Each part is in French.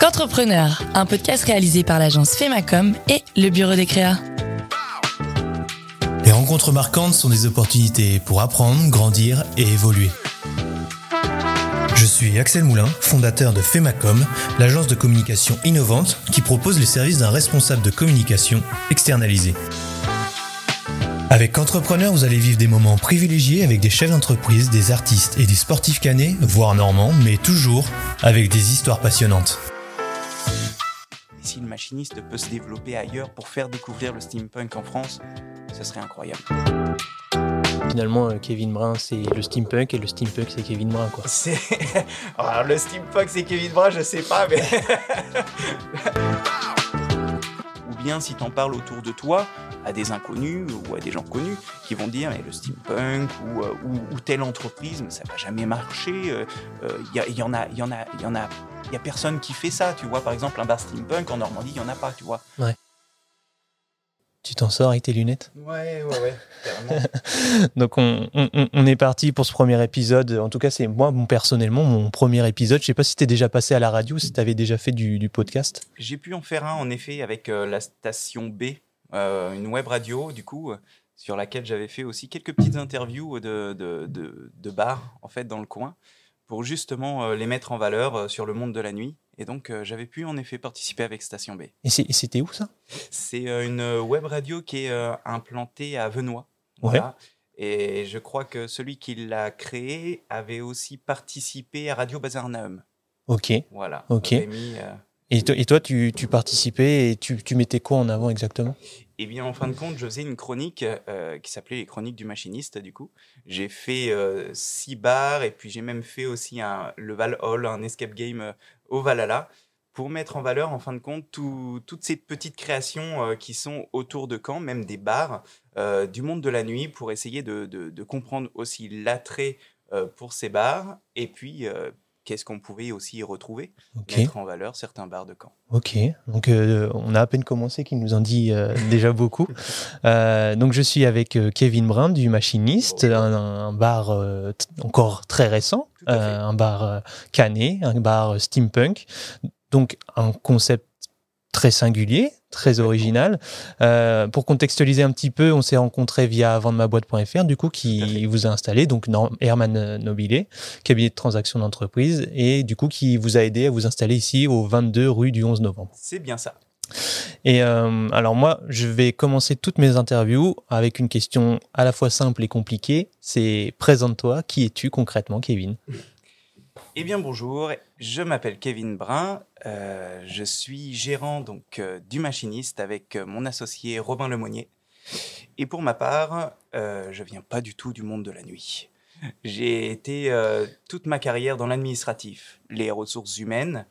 Qu'entrepreneur, un podcast réalisé par l'agence Femacom et le bureau des créas. Les rencontres marquantes sont des opportunités pour apprendre, grandir et évoluer. Je suis Axel Moulin, fondateur de Femacom, l'agence de communication innovante qui propose les services d'un responsable de communication externalisé. Avec Entrepreneur, vous allez vivre des moments privilégiés avec des chefs d'entreprise, des artistes et des sportifs canés, voire normands, mais toujours avec des histoires passionnantes si le machiniste peut se développer ailleurs pour faire découvrir le steampunk en France, ce serait incroyable. Finalement, euh, Kevin Brun, c'est le steampunk et le steampunk, c'est Kevin Brun, quoi. C'est... Alors, le steampunk, c'est Kevin Brun, je sais pas, mais... ou bien si t'en parles autour de toi, à des inconnus ou à des gens connus qui vont dire mais le steampunk ou, euh, ou, telle entreprise, mais ça va jamais marcher. Il euh, y, y, en a, il y en a, il y en a il y a personne qui fait ça. Tu vois, par exemple, un bar steampunk en Normandie, il n'y en a pas, tu vois. Ouais. Tu t'en sors avec tes lunettes? Ouais, ouais, ouais, Donc, on, on, est parti pour ce premier épisode. En tout cas, c'est moi, personnellement, mon premier épisode. Je sais pas si tu es déjà passé à la radio, si tu avais déjà fait du, podcast. J'ai pu en faire un, en effet, avec euh, la station B, euh, une web radio, du coup, sur laquelle j'avais fait aussi quelques petites interviews de, de, de, de bars, en fait, dans le coin pour justement euh, les mettre en valeur euh, sur le monde de la nuit. Et donc, euh, j'avais pu en effet participer avec Station B. Et c'était où ça? C'est une web radio qui est implantée à Venoy. Voilà. Et je crois que celui qui l'a créé avait aussi participé à Radio Bazar Naum. Ok. Voilà. Ok. Et, toi, tu, participais et tu, mettais quoi en avant exactement? Eh bien, en fin de compte, je faisais une chronique euh, qui s'appelait les chroniques du machiniste, du coup. J'ai fait euh, six bars et puis j'ai même fait aussi un, le Val Hall, un escape game euh, au Valhalla, pour mettre en valeur, en fin de compte, toutes ces petites créations qui sont autour de Caen, même des bars, du monde de la nuit, pour essayer de, de comprendre aussi l'attrait pour ces bars et puis qu'est-ce qu'on pouvait aussi y retrouver, mettre en valeur certains bars de camp. Ok, donc euh, on a à peine commencé, qui nous en dit euh, déjà beaucoup. Euh, donc je suis avec Kevin Brun du Machiniste, un, bar encore très récent, un bar cané, un bar steampunk, donc un concept très singulier, très original. Euh, pour contextualiser un petit peu, on s'est rencontré via vendemaboîte.fr, du coup, qui vous a installé, donc Herman Nobilé, cabinet de transaction d'entreprise, et du coup, qui vous a aidé à vous installer ici au 22 rue du 11 novembre. C'est bien ça. Et euh, alors moi, je vais commencer toutes mes interviews avec une question à la fois simple et compliquée. C'est présente-toi, qui es-tu concrètement, Kevin? Eh bien bonjour, je m'appelle Kevin Brun, euh, je suis gérant donc euh, du machiniste avec euh, mon associé Robin Lemonnier. Et pour ma part, je viens pas du tout du monde de la nuit. J'ai été toute ma carrière dans l'administratif, les ressources humaines,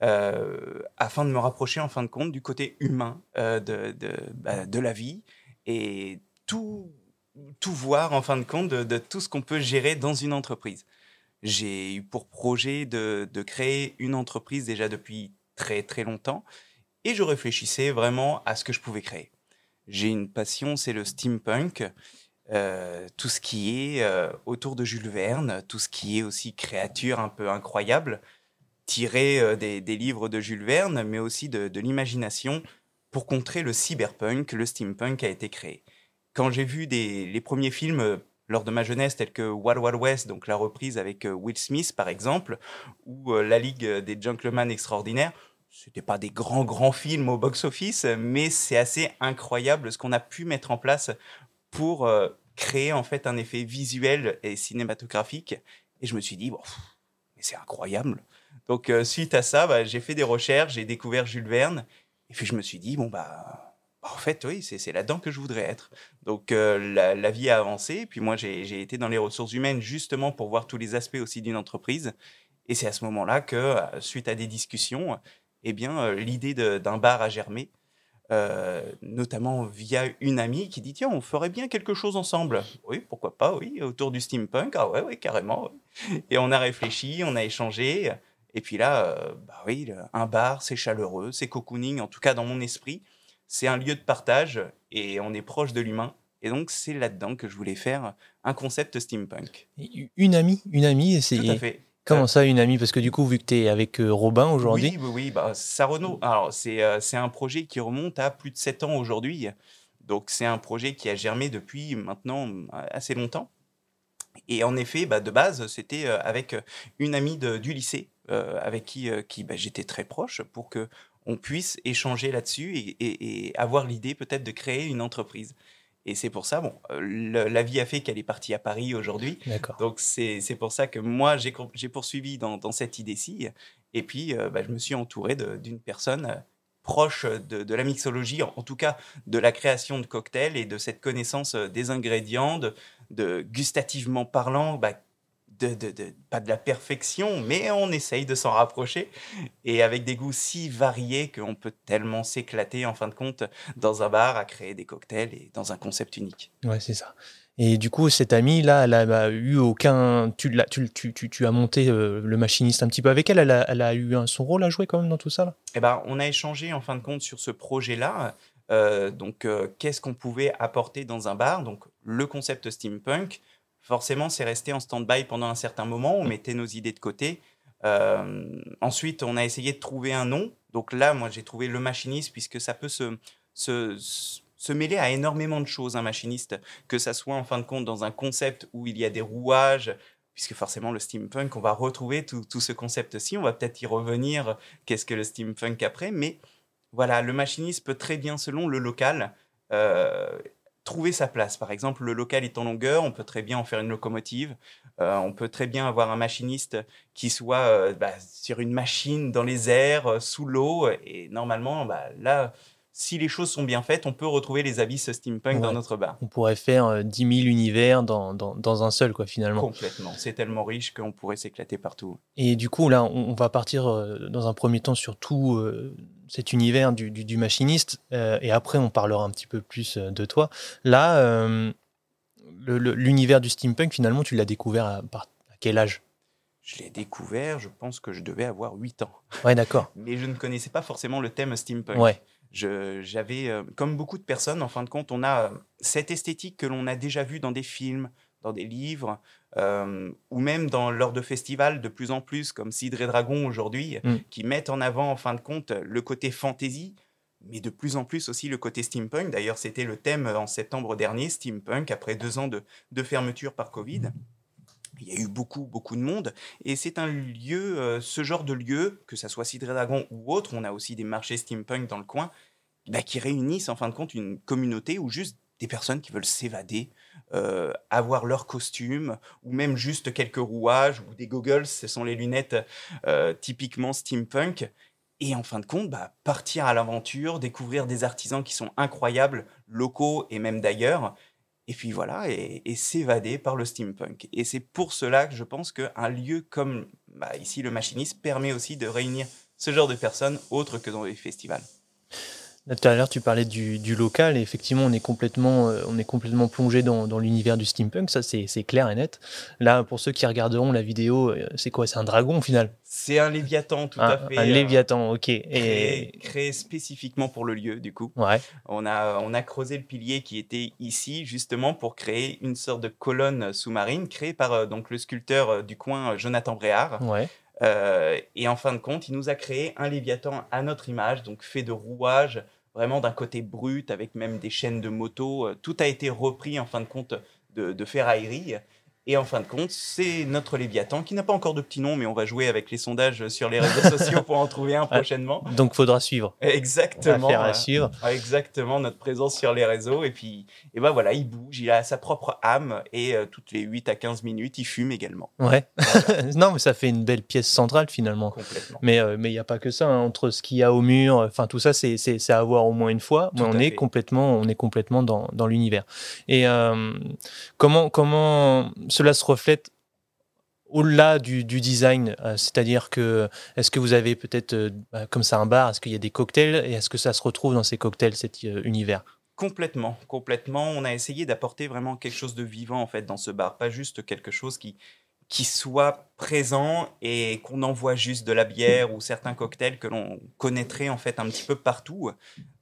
afin de me rapprocher en fin de compte du côté humain de, bah, de, la vie et tout, tout voir en fin de compte de tout ce qu'on peut gérer dans une entreprise. J'ai eu pour projet de, créer une entreprise déjà depuis très très longtemps et je réfléchissais vraiment à ce que je pouvais créer. J'ai une passion, c'est le steampunk, euh, tout ce qui est euh, autour de Jules Verne, tout ce qui est aussi créature un peu incroyable, tiré euh, des, livres de Jules Verne, mais aussi de, de l'imagination pour contrer le cyberpunk, le steampunk a été créé. Quand j'ai vu des, les premiers films lors de ma jeunesse, tels que Wild Wild West, donc la reprise avec euh, Will Smith par exemple, ou euh, La Ligue des Gentlemen Extraordinaires. C'était pas des grands grands films au box-office, mais c'est assez incroyable ce qu'on a pu mettre en place pour euh, créer en fait un effet visuel et cinématographique. Et je me suis dit, bon, mais c'est incroyable. Donc suite à ça, bah, j'ai fait des recherches, j'ai découvert Jules Verne, et puis je me suis dit, bon bah en fait, oui, c'est là-dedans que je voudrais être. Donc, euh, la, vie a avancé. Puis moi, j'ai été dans les ressources humaines justement pour voir tous les aspects aussi d'une entreprise. Et c'est à ce moment-là que, euh, suite à des discussions, eh bien, euh, l'idée d'un bar a germé, notamment via une amie qui dit tiens, on ferait bien quelque chose ensemble. Oui, pourquoi pas, oui, autour du steampunk. Ah ouais, ouais, carrément. Et on a réfléchi, on a échangé. Et puis là, bah oui, un bar, c'est chaleureux, c'est cocooning, en tout cas dans mon esprit c'est un lieu de partage et on est proche de l'humain. Et donc, c'est là-dedans que je voulais faire un concept steampunk. Une amie, une amie, c'est. Tout à fait. Comment ça, une amie? Parce que du coup, vu que tu es avec euh, Robin aujourd'hui. Oui, oui, oui. Bah, Sarono, alors c'est euh, c'est un projet qui remonte à plus de 7 ans aujourd'hui. Donc c'est un projet qui a germé depuis maintenant assez longtemps. Et en effet, bah, de base, c'était euh, avec une amie de, du lycée, avec qui, qui bah, j'étais très proche, pour que on puisse échanger là-dessus et, et, et avoir l'idée peut-être de créer une entreprise. Et c'est pour ça, bon, euh, la vie a fait qu'elle est partie à Paris aujourd'hui. Donc c'est pour ça que moi, j'ai poursuivi dans, dans cette idée-ci. Et puis, euh, bah, je me suis entouré d'une personne euh, proche de, de, la mixologie, en, tout cas de la création de cocktails et de cette connaissance des ingrédients, de, de gustativement parlant, bah, de, pas de la perfection, mais on essaye de s'en rapprocher. Et avec des goûts si variés qu'on peut tellement s'éclater, en fin de compte, dans un bar à créer des cocktails et dans un concept unique. Ouais, c'est ça. Et du coup, cette amie-là, elle a eu aucun. Tu, tu, tu, tu as monté euh, le machiniste un petit peu avec elle. Elle a, elle a eu un, son rôle à jouer quand même dans tout ça là? Eh ben, on a échangé en fin de compte sur ce projet-là. Euh, donc, euh, qu'est-ce qu'on pouvait apporter dans un bar? Donc, le concept steampunk, forcément, c'est resté en stand-by pendant un certain moment. On mettait nos idées de côté. Euh, ensuite, on a essayé de trouver un nom. Donc là, moi, j'ai trouvé le machiniste, puisque ça peut se, se, se, mêler à énormément de choses, un machiniste, que ça soit en fin de compte dans un concept où il y a des rouages, puisque forcément le steampunk, on va retrouver tout, tout ce concept-ci. On va peut-être y revenir, qu'est-ce que le steampunk après, mais voilà, le machiniste peut très bien, selon le local, euh, trouver sa place. Par exemple, le local est en longueur, on peut très bien en faire une locomotive. Euh, on peut très bien avoir un machiniste qui soit euh, bah, sur une machine dans les airs, euh, sous l'eau. Et normalement, bah, là, si les choses sont bien faites, on peut retrouver les abysses steampunk dans notre bar. On pourrait faire 10 000 univers dans, dans, dans, un seul, quoi, finalement. Complètement. C'est tellement riche qu'on pourrait s'éclater partout. Et du coup, là, on, va partir dans un premier temps sur tout cet univers du, du, machiniste, euh, et après on parlera un petit peu plus euh, de toi. Là, euh, l'univers du steampunk, finalement, tu l'as découvert à, à, quel âge? Je l'ai découvert, je pense que je devais avoir 8 ans. Ouais, d'accord. Mais je ne connaissais pas forcément le thème steampunk. Ouais. J'avais, comme beaucoup de personnes, en fin de compte, on a cette esthétique que l'on a déjà vue dans des films, dans des livres, euh, ou même dans, lors de festivals de plus en plus, comme Cidre et Dragon aujourd'hui, mm. qui mettent en avant, en fin de compte, le côté fantasy, mais de plus en plus aussi le côté steampunk. D'ailleurs, c'était le thème en septembre dernier, steampunk, après deux ans de, de fermeture par Covid. Il y a eu beaucoup, beaucoup de monde. Et c'est un lieu, euh, ce genre de lieu, que ça soit Cidre Dragon ou autre, on a aussi des marchés steampunk dans le coin, bah, qui réunissent en fin de compte une communauté ou juste des personnes qui veulent s'évader, euh, avoir leur costume, ou même juste quelques rouages ou des goggles, ce sont les lunettes euh, typiquement steampunk. Et en fin de compte, bah, partir à l'aventure, découvrir des artisans qui sont incroyables, locaux et même d'ailleurs. Et puis voilà, et, s'évader par le steampunk. Et c'est pour cela que je pense qu'un lieu comme bah, ici le machiniste permet aussi de réunir ce genre de personnes autres que dans les festivals. Tout à l'heure, tu parlais du, local, et effectivement, on est complètement, euh, on est complètement plongé dans, l'univers du steampunk, ça c'est clair et net. Là, pour ceux qui regarderont la vidéo, euh, c'est quoi? C'est un dragon au final? C'est un léviathan, tout à fait. Un euh, léviathan, ok. Et... Créé, spécifiquement pour le lieu, du coup. Ouais. On a, on a creusé le pilier qui était ici, justement, pour créer une sorte de colonne sous-marine, créée par donc, le sculpteur du coin, Jonathan Bréard. Ouais. Euh, et en fin de compte, il nous a créé un Léviathan à notre image, donc fait de rouages, vraiment d'un côté brut, avec même des chaînes de moto. Euh, tout a été repris en fin de compte de, de ferraillerie. Et en fin de compte, c'est notre Léviathan qui n'a pas encore de petit nom, mais on va jouer avec les sondages sur les réseaux sociaux pour en trouver un prochainement. Donc, faudra suivre. Exactement. Faire à suivre. Exactement, notre présence sur les réseaux. Et puis, et ben voilà, il bouge, il a sa propre âme et euh, toutes les 8 à 15 minutes, il fume également. Ouais. non, mais ça fait une belle pièce centrale finalement. Complètement. Mais euh, mais il n'y a pas que ça. Hein. Entre ce qu'il y a au mur, enfin tout ça, c'est à voir au moins une fois. Mais on est complètement, on est complètement dans, dans l'univers. Et euh, comment comment cela se reflète au-delà du, design, euh, c'est-à-dire que est-ce que vous avez peut-être euh, bah, comme ça un bar, est-ce qu'il y a des cocktails et est-ce que ça se retrouve dans ces cocktails cet euh, univers? Complètement, complètement. On a essayé d'apporter vraiment quelque chose de vivant en fait dans ce bar, pas juste quelque chose qui qui soit présent et qu'on envoie juste de la bière ou certains cocktails que l'on connaîtrait en fait un petit peu partout.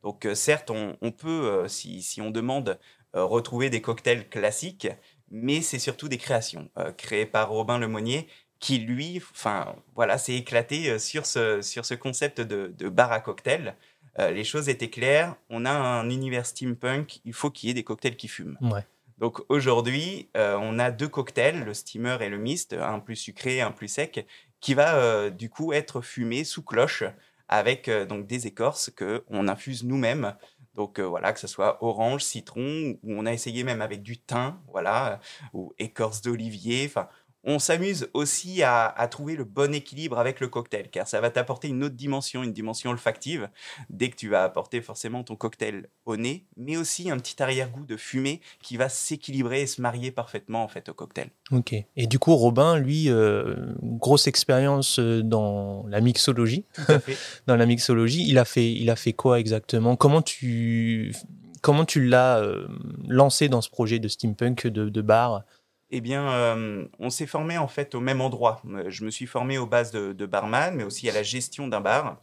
Donc certes, on, peut, si, si, on demande, retrouver des cocktails classiques, mais c'est surtout des créations euh, créées par Robin Lemonnier qui lui, enfin voilà, s'est éclaté sur ce, sur ce concept de, de bar à cocktail. les choses étaient claires. On a un univers steampunk. Il faut qu'il y ait des cocktails qui fument. Ouais. Donc aujourd'hui, on a deux cocktails, le steamer et le mist, un plus sucré, un plus sec, qui va du coup être fumé sous cloche avec donc des écorces que on infuse nous-mêmes donc euh, voilà, que ce soit orange, citron, ou on a essayé même avec du thym, voilà, ou écorce d'olivier. Enfin, on s'amuse aussi à, trouver le bon équilibre avec le cocktail, car ça va t'apporter une autre dimension, une dimension olfactive, dès que tu vas apporter forcément ton cocktail au nez, mais aussi un petit arrière-goût de fumée qui va s'équilibrer et se marier parfaitement en fait au cocktail. Ok. Et du coup, Robin, lui, euh, grosse expérience euh, dans la mixologie. dans la mixologie, il a fait, il a fait quoi exactement? Comment tu, comment tu l'as euh, lancé dans ce projet de steampunk de, de bar? Eh bien, euh, on s'est formé en fait au même endroit. Euh, je me suis formé aux bases de, barman, mais aussi à la gestion d'un bar.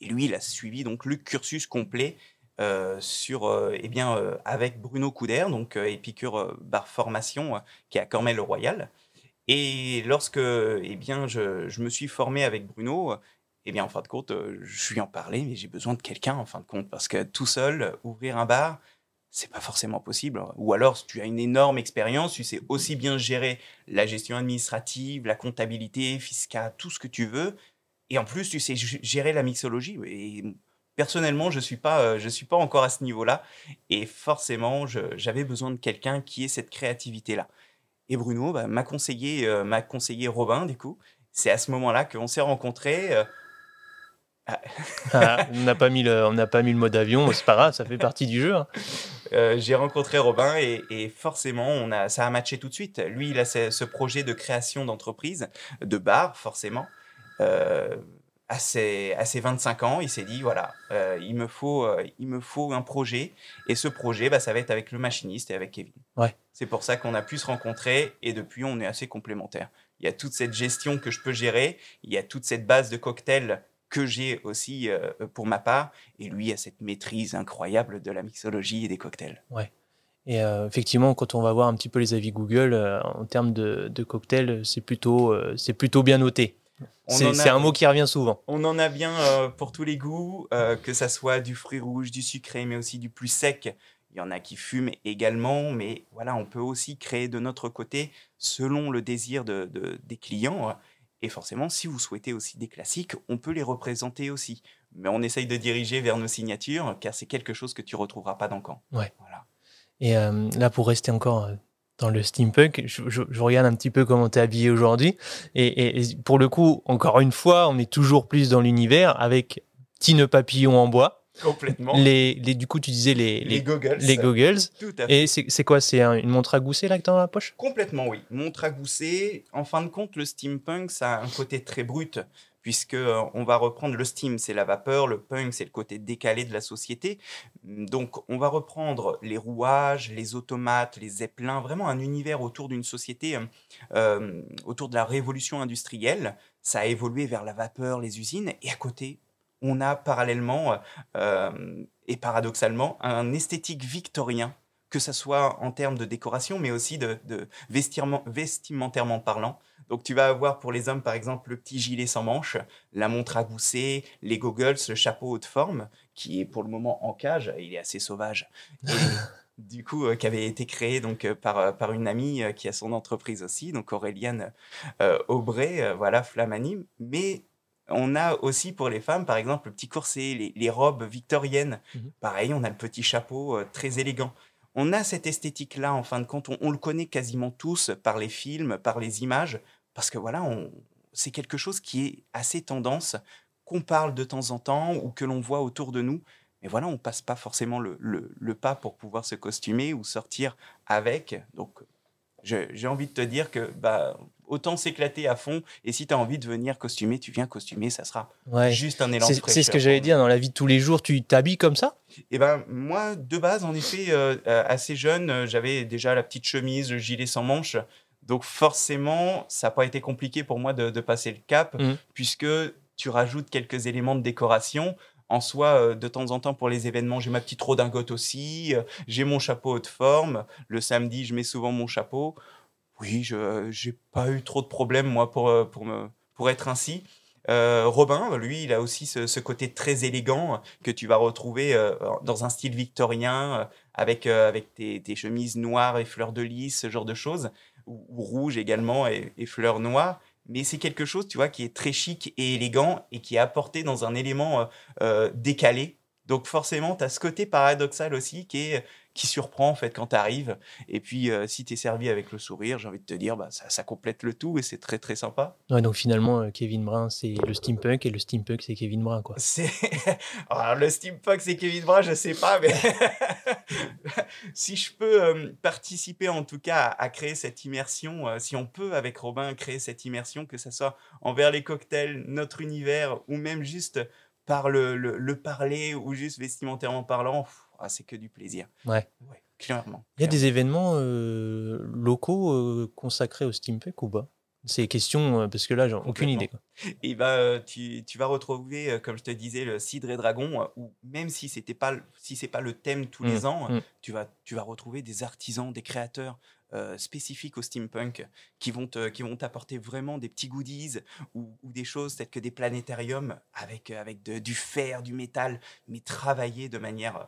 Et lui, il a suivi donc le cursus complet euh, sur, eh bien, avec Bruno Couder, donc Épicure Bar Formation, qui est à Cormel-le-Royal. Et lorsque, eh bien, je, me suis formé avec Bruno, eh bien, en fin de compte, je lui en parlé, mais j'ai besoin de quelqu'un, en fin de compte, parce que tout seul, ouvrir un bar, c'est pas forcément possible. Ou alors, si tu as une énorme expérience, tu sais aussi bien gérer la gestion administrative, la comptabilité, fiscale, tout ce que tu veux. Et en plus, tu sais gérer la mixologie. Et personnellement, je suis euh, suis pas encore à ce niveau-là. Et forcément, j'avais besoin de quelqu'un qui ait cette créativité-là. Et Bruno bah, m'a conseillé, euh, m'a conseillé Robin, du coup. C'est à ce moment-là qu'on s'est rencontrés. Euh, ah, on n'a pas mis le, on pas mis le mode avion, c'est pas grave, ça fait partie du jeu. Hein. Euh, j'ai rencontré Robin et, forcément, on a, ça a matché tout de suite. Lui, il a ce, projet de création d'entreprise, de bar, forcément. Euh, à, ses, 25 ans, il s'est dit voilà, euh, il, me faut, il me faut un projet. Et ce projet, bah, ça va être avec le machiniste et avec Kevin. Ouais. C'est pour ça qu'on a pu se rencontrer et depuis, on est assez complémentaires. Il y a toute cette gestion que je peux gérer, il y a toute cette base de cocktails que j'ai aussi euh, pour ma part. Et lui a cette maîtrise incroyable de la mixologie et des cocktails. Ouais. Et euh, effectivement, quand on va voir un petit peu les avis Google, euh, en termes de, cocktails, c'est plutôt, c'est plutôt bien noté. C'est un mot qui revient souvent. On en a bien pour tous les goûts, que ça soit du fruit rouge, du sucré, mais aussi du plus sec. Il y en a qui fument également, mais voilà, on peut aussi créer de notre côté selon le désir de, des clients. Et forcément, si vous souhaitez aussi des classiques, on peut les représenter aussi. Mais on essaye de diriger vers nos signatures, car c'est quelque chose que tu retrouveras pas dans Caen. Ouais. Voilà. Et euh, là, pour rester encore euh, dans le steampunk, je, regarde un petit peu comment tu es habillé aujourd'hui. Et, pour le coup, encore une fois, on est toujours plus dans l'univers avec nœud papillon en bois. Complètement. Les, les, du coup, tu disais les, les, goggles. Les goggles. Tout à fait. Et c'est quoi? C'est une montre à gousset là que tu as dans la poche? Complètement, oui. Montre à gousset. En fin de compte, le steampunk, ça a un côté très brut puisque euh, on va reprendre le steam, c'est la vapeur, le punk, c'est le côté décalé de la société. Donc, on va reprendre les rouages, les automates, les zeppelins, vraiment un univers autour d'une société, euh, euh, autour de la révolution industrielle. Ça a évolué vers la vapeur, les usines, et à côté, on a parallèlement euh, et paradoxalement un esthétique victorien, que ce soit en termes de décoration, mais aussi de, vestimentairement parlant. Donc tu vas avoir pour les hommes, par exemple, le petit gilet sans manches, la montre à gousset, les goggles, le chapeau haute forme, qui est pour le moment en cage, il est assez sauvage. du coup, euh, qui avait été créé donc euh, par, par une amie qui a son entreprise aussi, donc Auréliane Aubray, voilà, Flamani. Mais on a aussi pour les femmes, par exemple, le petit corset, les, robes victoriennes. Mhm. Pareil, on a le petit chapeau euh, très élégant. On a cette esthétique-là, en fin de compte, on, le connaît quasiment tous par les films, par les images, parce que voilà, c'est quelque chose qui est assez tendance, qu'on parle de temps en temps ou que l'on voit autour de nous. Mais voilà, on passe pas forcément le, le pas pour pouvoir se costumer ou sortir avec. Donc, j'ai envie de te dire que bah, autant s'éclater à fond. Et si tu as envie de venir costumer, tu viens costumer, ça sera juste un élan C'est ce que j'allais dire dans la vie de tous les jours. Tu t'habilles comme ça? Eh ben moi, de base, en effet, euh, euh, assez jeune, euh, j'avais déjà la petite chemise, le gilet sans manches. Donc forcément, ça n'a pas été compliqué pour moi de, passer le cap, mmh. puisque tu rajoutes quelques éléments de décoration. En soi, de temps en temps, pour les événements, j'ai ma petite redingote aussi, j'ai mon chapeau haute forme. Le samedi, je mets souvent mon chapeau Oui, je n'ai pas eu trop de problèmes, moi, pour, pour, me, pour être ainsi. Robin, lui, il a aussi ce, côté très élégant que tu vas retrouver dans un style victorien, avec, avec tes, chemises noires et fleurs de lys, ce genre de choses, ou, rouge également et, et fleurs noires mais c'est quelque chose, tu vois, qui est très chic et élégant et qui est apporté dans un élément décalé donc forcément, tu as ce côté paradoxal aussi qui, est, qui surprend en fait quand tu arrives. Et puis euh, si tu es servi avec le sourire, j'ai envie de te dire, bah, ça, complète le tout et c'est très très sympa. Ouais, donc finalement, euh, Kevin Brun, c'est le steampunk et le steampunk, c'est Kevin Brun. Quoi. C'est... Alors, le steampunk, c'est Kevin Brun, je sais pas, mais si je peux euh, participer en tout cas à, créer cette immersion, si on peut avec Robin créer cette immersion, que ce soit envers les cocktails, notre univers ou même juste par le, le, parler ou juste vestimentairement parlant, ah, c'est que du plaisir. Ouais. clairement. Il y a des événements euh, locaux euh, consacrés au steampunk ou pas? C'est question, euh, parce que là, j'ai aucune idée. Quoi. Et bah, tu, tu, vas retrouver, comme je te disais, le Cidre et Dragon, où même si c'était pas, si c'est pas le thème tous les mmh, ans, mmh. tu, vas, tu vas retrouver des artisans, des créateurs euh, spécifiques au steampunk qui vont qui vont t'apporter vraiment des petits goodies ou, des choses telles que des planétariums avec avec du fer, du métal, mais travaillé de manière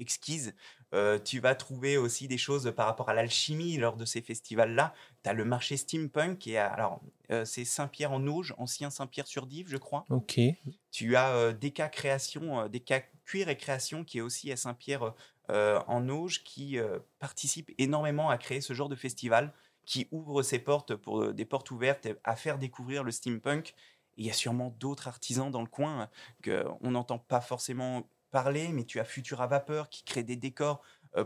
exquise. Euh, tu vas trouver aussi des choses par rapport à l'alchimie lors de ces festivals-là. Tu as le marché steampunk, et alors euh, c'est Saint-Pierre-en-Auge, ancien Saint-Pierre-sur-Dive, je crois. Ok. Tu as des cas création, des cas cuir et création qui est aussi à Saint-Pierre euh, en Auge qui euh, participe énormément à créer ce genre de festival, qui ouvre ses portes pour euh, des portes ouvertes à faire découvrir le steampunk. il y a sûrement d'autres artisans dans le coin qu'on n'entend pas forcément parler, mais tu as Futura Vapeur qui crée des décors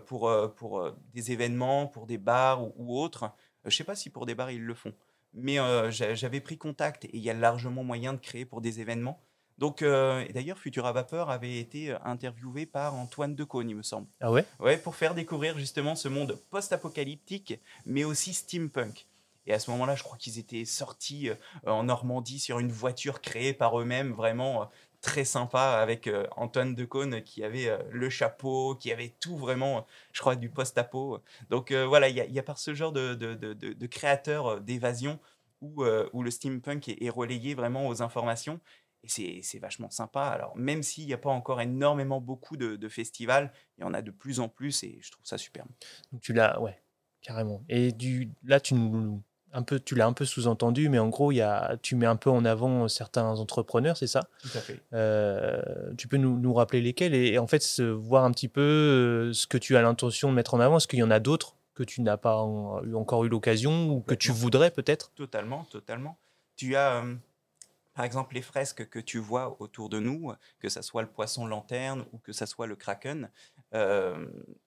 pour, pour des événements, pour des bars ou, autres. Je ne sais pas si pour des bars ils le font, mais j'avais pris contact et il y a largement moyen de créer pour des événements. Donc, euh, d'ailleurs, Futura Vapeur avait été euh, interviewé par Antoine Decaune, il me semble. Ah ouais? Ouais, pour faire découvrir justement ce monde post-apocalyptique, mais aussi steampunk. Et à ce moment-là, je crois qu'ils étaient sortis euh, en Normandie sur une voiture créée par eux-mêmes, vraiment très sympa, avec Antoine Decaune qui avait le chapeau, qui avait tout vraiment, je crois, du post-apo. Donc voilà, il y, a par ce genre de, de, de, créateurs d'évasion où, le steampunk est, est, relayé vraiment aux informations. Et c'est vachement sympa. Alors, même s'il n'y a pas encore énormément beaucoup de, festivals, il y en a de plus en plus et je trouve ça superbe. Donc, tu l'as, ouais, carrément. Et du, là, tu un peu, tu l'as un peu sous-entendu, mais en gros, y a, tu mets un peu en avant certains entrepreneurs, c'est ça? Tout à fait. Euh, tu peux nous, nous, rappeler lesquels et, en fait voir un petit peu euh, ce que tu as l'intention de mettre en avant. Est-ce qu'il y en a d'autres que tu n'as pas encore eu l'occasion ou que tu voudrais peut-être? Totalement, totalement. Tu as euh, par exemple, les fresques que tu vois autour de nous, que ce soit le poisson lanterne ou que ce soit le kraken, euh,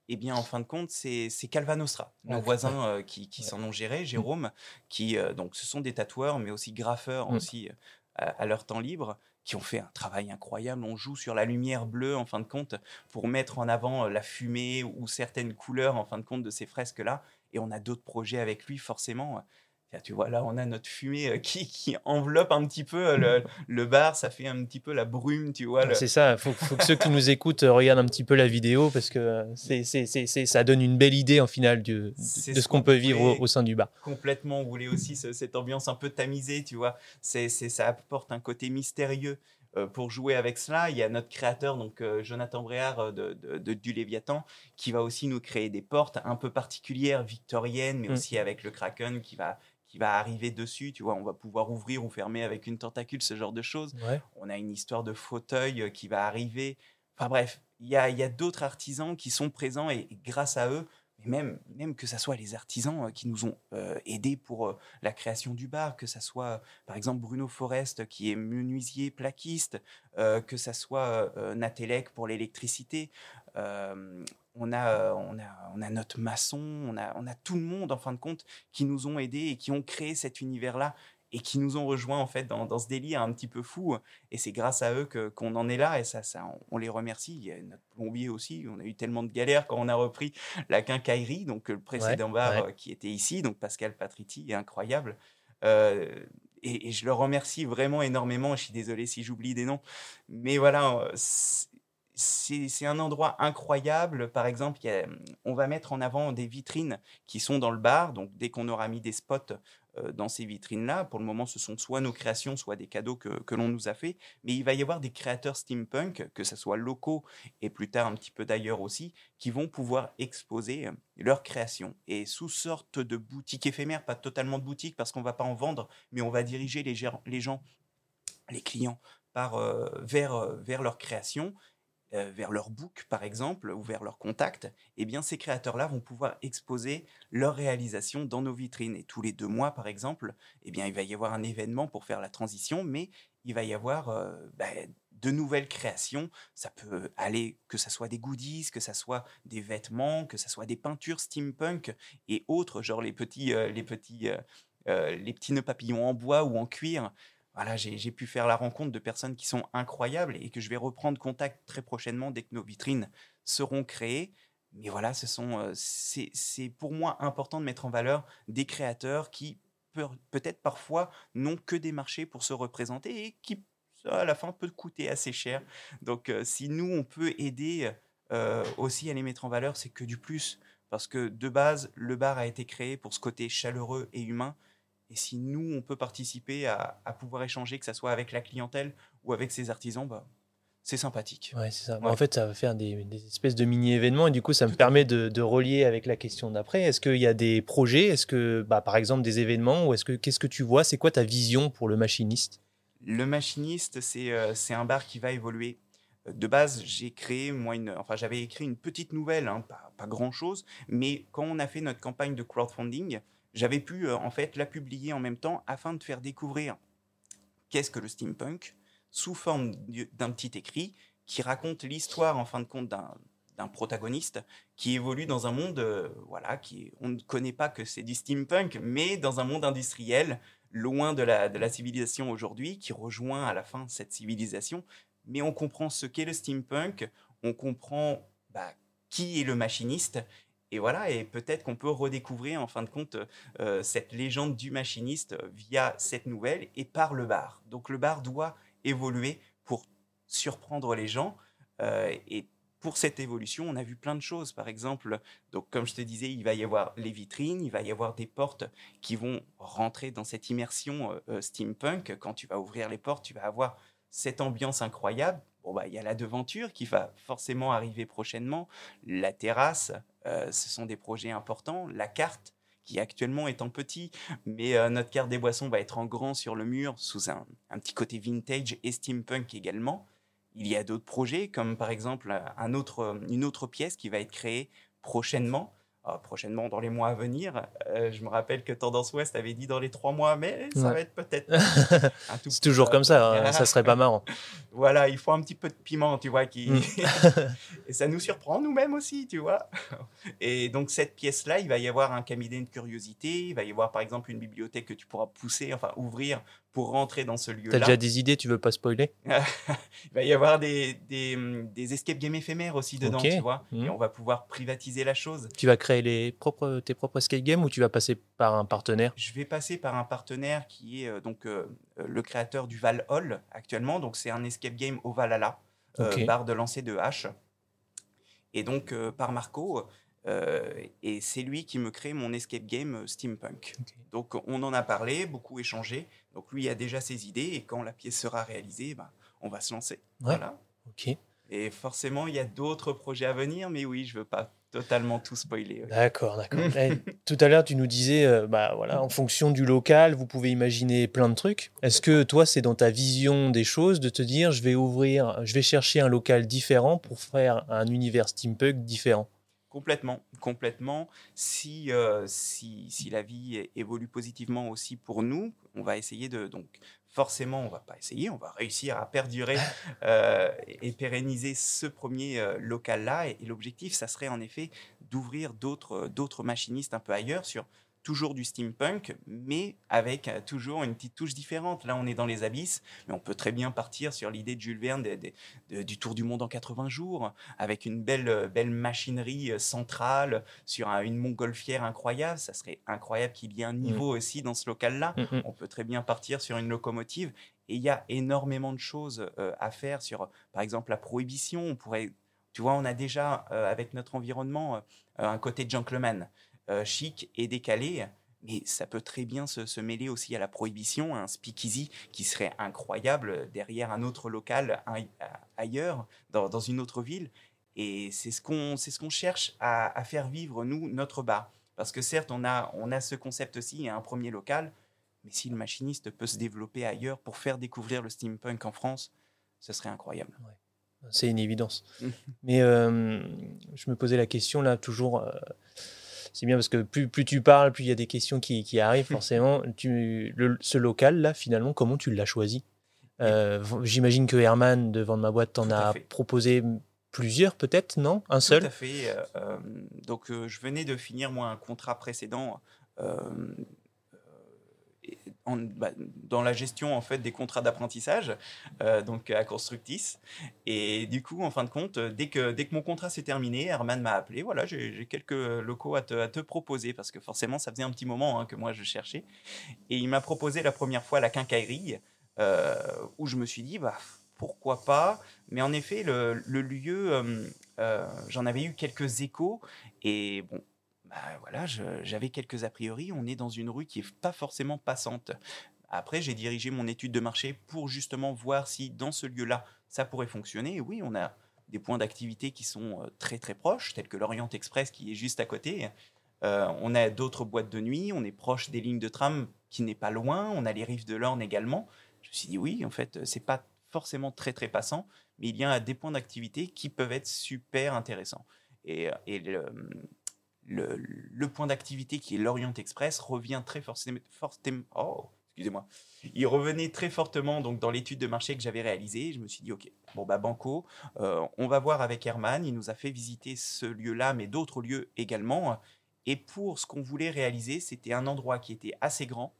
eh bien, en fin de compte, c'est Calvanostra, nos voisins euh, qui, s'en ont géré, Jérôme, qui, euh, donc, ce sont des tatoueurs, mais aussi graffeurs aussi à, leur temps libre, qui ont fait un travail incroyable. On joue sur la lumière bleue, en fin de compte, pour mettre en avant la fumée ou certaines couleurs, en fin de compte, de ces fresques-là. Et on a d'autres projets avec lui, forcément tu vois, là, on a notre fumée euh, qui, qui enveloppe un petit peu euh, le, le, bar, ça fait un petit peu la brume, tu vois. C'est ça, il faut, faut, que ceux qui nous écoutent euh, regardent un petit peu la vidéo parce que c'est, c'est, c'est, ça donne une belle idée en final de, de ce qu'on peut vivre au, sein du bar. Complètement, on voulait aussi cette ambiance un peu tamisée, tu vois. C'est, ça apporte un côté mystérieux pour jouer avec cela, il y a notre créateur, donc Jonathan Bréard de, de, du Léviathan, qui va aussi nous créer des portes un peu particulières, victoriennes, mais mmh. aussi avec le Kraken qui va qui va arriver dessus. Tu vois, on va pouvoir ouvrir ou fermer avec une tentacule, ce genre de choses. On a une histoire de fauteuil euh, qui va arriver. Enfin bref, il y a, y a d'autres artisans qui sont présents et, grâce à eux, mais même, même que ce soit les artisans euh, qui nous ont euh, aidés pour la création du bar, que ce soit par exemple Bruno Forest qui est menuisier plaquiste, que ce soit Natelec pour l'électricité on a, euh, on, a, on a notre maçon, on a, on a tout le monde, en fin de compte, qui nous ont aidés et qui ont créé cet univers-là et qui nous ont rejoints en fait dans, ce délire un petit peu fou. Et c'est grâce à eux que, qu'on en est là et ça, ça on, les remercie. Il y a notre plombier aussi. On a eu tellement de galères quand on a repris la quincaillerie, donc le précédent bar euh, qui était ici, donc Pascal Patriti, incroyable. Euh, et, et, je le remercie vraiment énormément. Je suis désolé si j'oublie des noms, mais voilà c'est un endroit incroyable. Par exemple, on va mettre en avant des vitrines qui sont dans le bar. Donc, dès qu'on aura mis des spots euh, dans ces vitrines-là, pour le moment, ce sont soit nos créations, soit des cadeaux que, l'on nous a fait. Mais il va y avoir des créateurs steampunk, que ce soit locaux et plus tard un petit peu d'ailleurs aussi, qui vont pouvoir exposer euh, leurs créations. Et sous sorte de boutique éphémère, pas totalement de boutique parce qu'on ne va pas en vendre, mais on va diriger les, les gens, les clients, par, euh, vers, vers leur création euh, vers leur book, par exemple, ou vers leur contact, eh bien, ces créateurs-là vont pouvoir exposer leurs réalisations dans nos vitrines. Et tous les deux mois, par exemple, eh bien, il va y avoir un événement pour faire la transition, mais il va y avoir euh, bah, de nouvelles créations. Ça peut aller que ce soit des goodies, que ce soit des vêtements, que ce soit des peintures steampunk et autres, genre les petits, euh, les petits, les petits nœuds papillons en bois ou en cuir voilà, j'ai pu faire la rencontre de personnes qui sont incroyables et que je vais reprendre contact très prochainement dès que nos vitrines seront créées. Mais voilà, euh, c'est pour moi important de mettre en valeur des créateurs qui peut-être parfois n'ont que des marchés pour se représenter et qui à la fin peut coûter assez cher. Donc euh, si nous on peut aider euh, aussi à les mettre en valeur, c'est que du plus parce que de base le bar a été créé pour ce côté chaleureux et humain et si nous, on peut participer à, pouvoir échanger, que ce soit avec la clientèle ou avec ses artisans, bah, c'est sympathique. Ouais, c'est ça. En fait, ça va faire des, espèces de mini-événements et du coup, ça me permet de, relier avec la question d'après. Est-ce qu'il y a des projets? Est-ce que, bah, par exemple, des événements? Ou est-ce que qu'est-ce que tu vois? C'est quoi ta vision pour le machiniste? Le machiniste, c'est euh, c'est un bar qui va évoluer. De base, j'ai créé, moi, une, enfin, j'avais écrit une petite nouvelle, hein, pas, pas grand-chose, mais quand on a fait notre campagne de crowdfunding, j'avais pu euh, en fait la publier en même temps afin de faire découvrir qu'est-ce que le steampunk sous forme d'un petit écrit qui raconte l'histoire en fin de compte d'un protagoniste qui évolue dans un monde, euh, voilà, qui on ne connaît pas que c'est du steampunk, mais dans un monde industriel, loin de la, de la civilisation aujourd'hui, qui rejoint à la fin cette civilisation. Mais on comprend ce qu'est le steampunk, on comprend bah, qui est le machiniste, et voilà, et peut-être qu'on peut redécouvrir en fin de compte euh, cette légende du machiniste via cette nouvelle et par le bar. Donc le bar doit évoluer pour surprendre les gens. Euh, et pour cette évolution, on a vu plein de choses. Par exemple, donc comme je te disais, il va y avoir les vitrines, il va y avoir des portes qui vont rentrer dans cette immersion euh, steampunk. Quand tu vas ouvrir les portes, tu vas avoir cette ambiance incroyable. Bon, bah, il y a la devanture qui va forcément arriver prochainement, la terrasse, euh, ce sont des projets importants. La carte, qui actuellement est en petit, mais euh, notre carte des boissons va être en grand sur le mur, sous un, petit côté vintage et steampunk également. Il y a d'autres projets, comme par exemple une autre pièce qui va être créée prochainement, prochainement dans les mois à venir. Euh, je me rappelle que Tendance Ouest avait dit dans les trois mois, mais ça va être peut-être C'est toujours comme ça, hein, ça serait pas marrant. voilà, il faut un petit peu de piment, tu vois, qui... Mm. et ça nous surprend nous-mêmes aussi, tu vois. et donc cette pièce-là, il va y avoir un cabinet de curiosité, il va y avoir par exemple une bibliothèque que tu pourras pousser, enfin ouvrir pour rentrer dans ce lieu-là. T'as déjà des idées, tu veux pas spoiler? Il va y avoir des, des, des, escape games éphémères aussi dedans, tu vois. Et hmm. on va pouvoir privatiser la chose. Tu vas créer les propres, tes propres escape games ou tu vas passer par un partenaire? Je vais passer par un partenaire qui est euh, donc euh, le créateur du Val Hall actuellement. Donc c'est un escape game au Valhalla, euh, barre de lancer de hache. Et donc par Marco, euh, et c'est lui qui me crée mon escape game euh, steampunk. Donc on en a parlé, beaucoup échangé. Donc lui a déjà ses idées et quand la pièce sera réalisée, ben, on va se lancer. Voilà. Ok. Et forcément, il y a d'autres projets à venir, mais oui, je veux pas totalement tout spoiler. D'accord, d'accord. Eh, tout à l'heure, tu nous disais, euh, bah voilà, en fonction du local, vous pouvez imaginer plein de trucs. Est-ce que toi, c'est dans ta vision des choses de te dire, je vais ouvrir, je vais chercher un local différent pour faire un univers steampunk différent? Complètement, complètement. Si, euh, si, si, la vie évolue positivement aussi pour nous, on va essayer de... Donc forcément, on va pas essayer, on va réussir à perdurer euh, et pérenniser ce premier euh, local-là. Et, et l'objectif, ça serait en effet d'ouvrir d'autres d'autres machinistes un peu ailleurs sur toujours du steampunk, mais avec euh, toujours une petite touche différente. Là, on est dans les abysses, mais on peut très bien partir sur l'idée de Jules Verne du Tour du monde en 80 jours, avec une belle, euh, belle machinerie euh, centrale sur une montgolfière incroyable. Ça serait incroyable qu'il y ait un mm. niveau aussi dans ce local-là. Mm, mm. On peut très bien partir sur une locomotive Et il y a énormément de choses à faire sur, par exemple, la prohibition. On pourrait, tu vois, on a déjà avec notre environnement un côté gentleman, chic et décalé mais ça peut très bien se, mêler aussi à la prohibition, un speakeasy qui serait incroyable derrière un autre local ailleurs, dans, une autre ville. Et c'est ce qu'on ce qu'on cherche à, faire vivre, nous, notre bar. Parce que certes, on a, on a ce concept aussi, un premier local, mais si le machiniste peut se développer ailleurs pour faire découvrir le steampunk en France, ce serait incroyable. C'est une évidence. mais euh, je me posais la question là, toujours. Euh, c'est bien parce que plus, plus tu parles, plus il y a des questions qui, qui arrivent forcément. Tu, ce local-là, finalement, comment tu l'as choisi? Euh, J'imagine que Herman, de Vendre ma boîte, t'en a proposé plusieurs peut-être, non? Un seul? Tout à fait. Euh, euh, donc je venais de finir moi un contrat précédent bah, dans la gestion en fait des contrats d'apprentissage, euh, donc à Constructis. Et du coup, en fin de compte, dès que, dès que mon contrat s'est terminé, Herman m'a appelé. Voilà, j'ai quelques locaux à te, proposer parce que forcément, ça faisait un petit moment hein, que moi je cherchais. Et il m'a proposé la première fois la quincaillerie, euh, où je me suis dit, bah pourquoi pas? Mais en effet, le, lieu, euh, j'en avais eu quelques échos et bon voilà, j'avais quelques a priori. On est dans une rue qui est pas forcément passante. Après, j'ai dirigé mon étude de marché pour justement voir si dans ce lieu-là, ça pourrait fonctionner. Oui, on a des points d'activité qui sont euh, très très proches, tels que l'Orient Express qui est juste à côté. Euh, on a d'autres boîtes de nuit, on est proche des lignes de tram qui n'est pas loin, on a les rives de l'Orne également. Je me suis dit oui, en fait, c'est pas forcément très très passant, mais il y a des points d'activité qui peuvent être super intéressants. Et, et le, le, point d'activité qui est l'Orient Express revient très oh, excusez-moi. Il revenait très fortement donc dans l'étude de marché que j'avais réalisée. Je me suis dit, ok, bon bah banco, euh, on va voir avec Herman. Il nous a fait visiter ce lieu-là, mais d'autres lieux également. Et pour ce qu'on voulait réaliser, c'était un endroit qui était assez grand.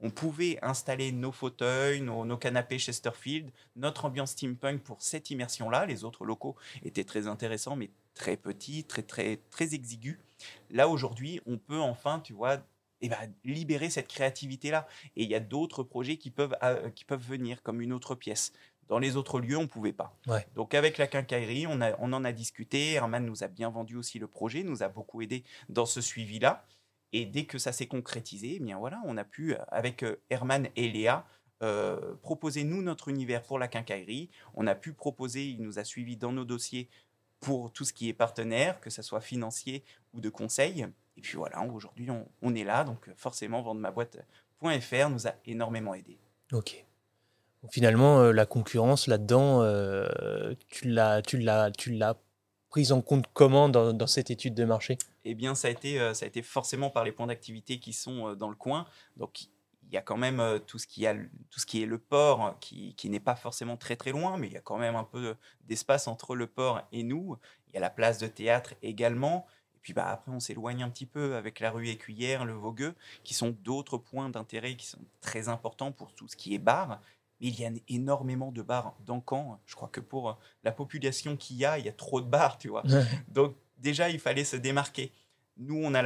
On pouvait installer nos fauteuils, nos, nos, canapés Chesterfield, notre ambiance steampunk pour cette immersion-là. Les autres locaux étaient très intéressants, mais très petits, très très très exigus. Là, aujourd'hui, on peut enfin, tu vois, eh ben, libérer cette créativité-là. Et il y a d'autres projets qui peuvent, euh, qui peuvent venir, comme une autre pièce. Dans les autres lieux, on ne pouvait pas. Donc avec la quincaillerie, on, a, on en a discuté. Herman nous a bien vendu aussi le projet, nous a beaucoup aidé dans ce suivi-là. Et dès que ça s'est concrétisé, eh bien voilà, on a pu, euh, avec euh, Herman et Léa, proposer nous notre univers pour la quincaillerie. On a pu proposer, il nous a suivis dans nos dossiers pour tout ce qui est partenaire, que ce soit financier ou de conseil. Et puis voilà, aujourd'hui, on, est là. Donc forcément, vendre ma boîte.fr nous a énormément aidé. Ok. finalement, euh, la concurrence là-dedans, euh, tu l'as, tu l'as, tu l'as prise en compte comment dans, cette étude de marché? Eh bien, ça a été, euh, ça a été forcément par les points d'activité qui sont dans le coin. Donc, il y a quand même euh, tout ce qui, a, tout ce qui est le port, qui, qui n'est pas forcément très très loin, mais il y a quand même un peu d'espace entre le port et nous. Il y a la place de théâtre également. Et puis bah, après, on s'éloigne un petit peu avec la rue Écuyère, le Vogueux, qui sont d'autres points d'intérêt qui sont très importants pour tout ce qui est bar. Mais il y a énormément de bars dans Caen. Je crois que pour la population qu'il y a, il y a trop de bars, tu vois. Donc déjà, il fallait se démarquer. Nous, on a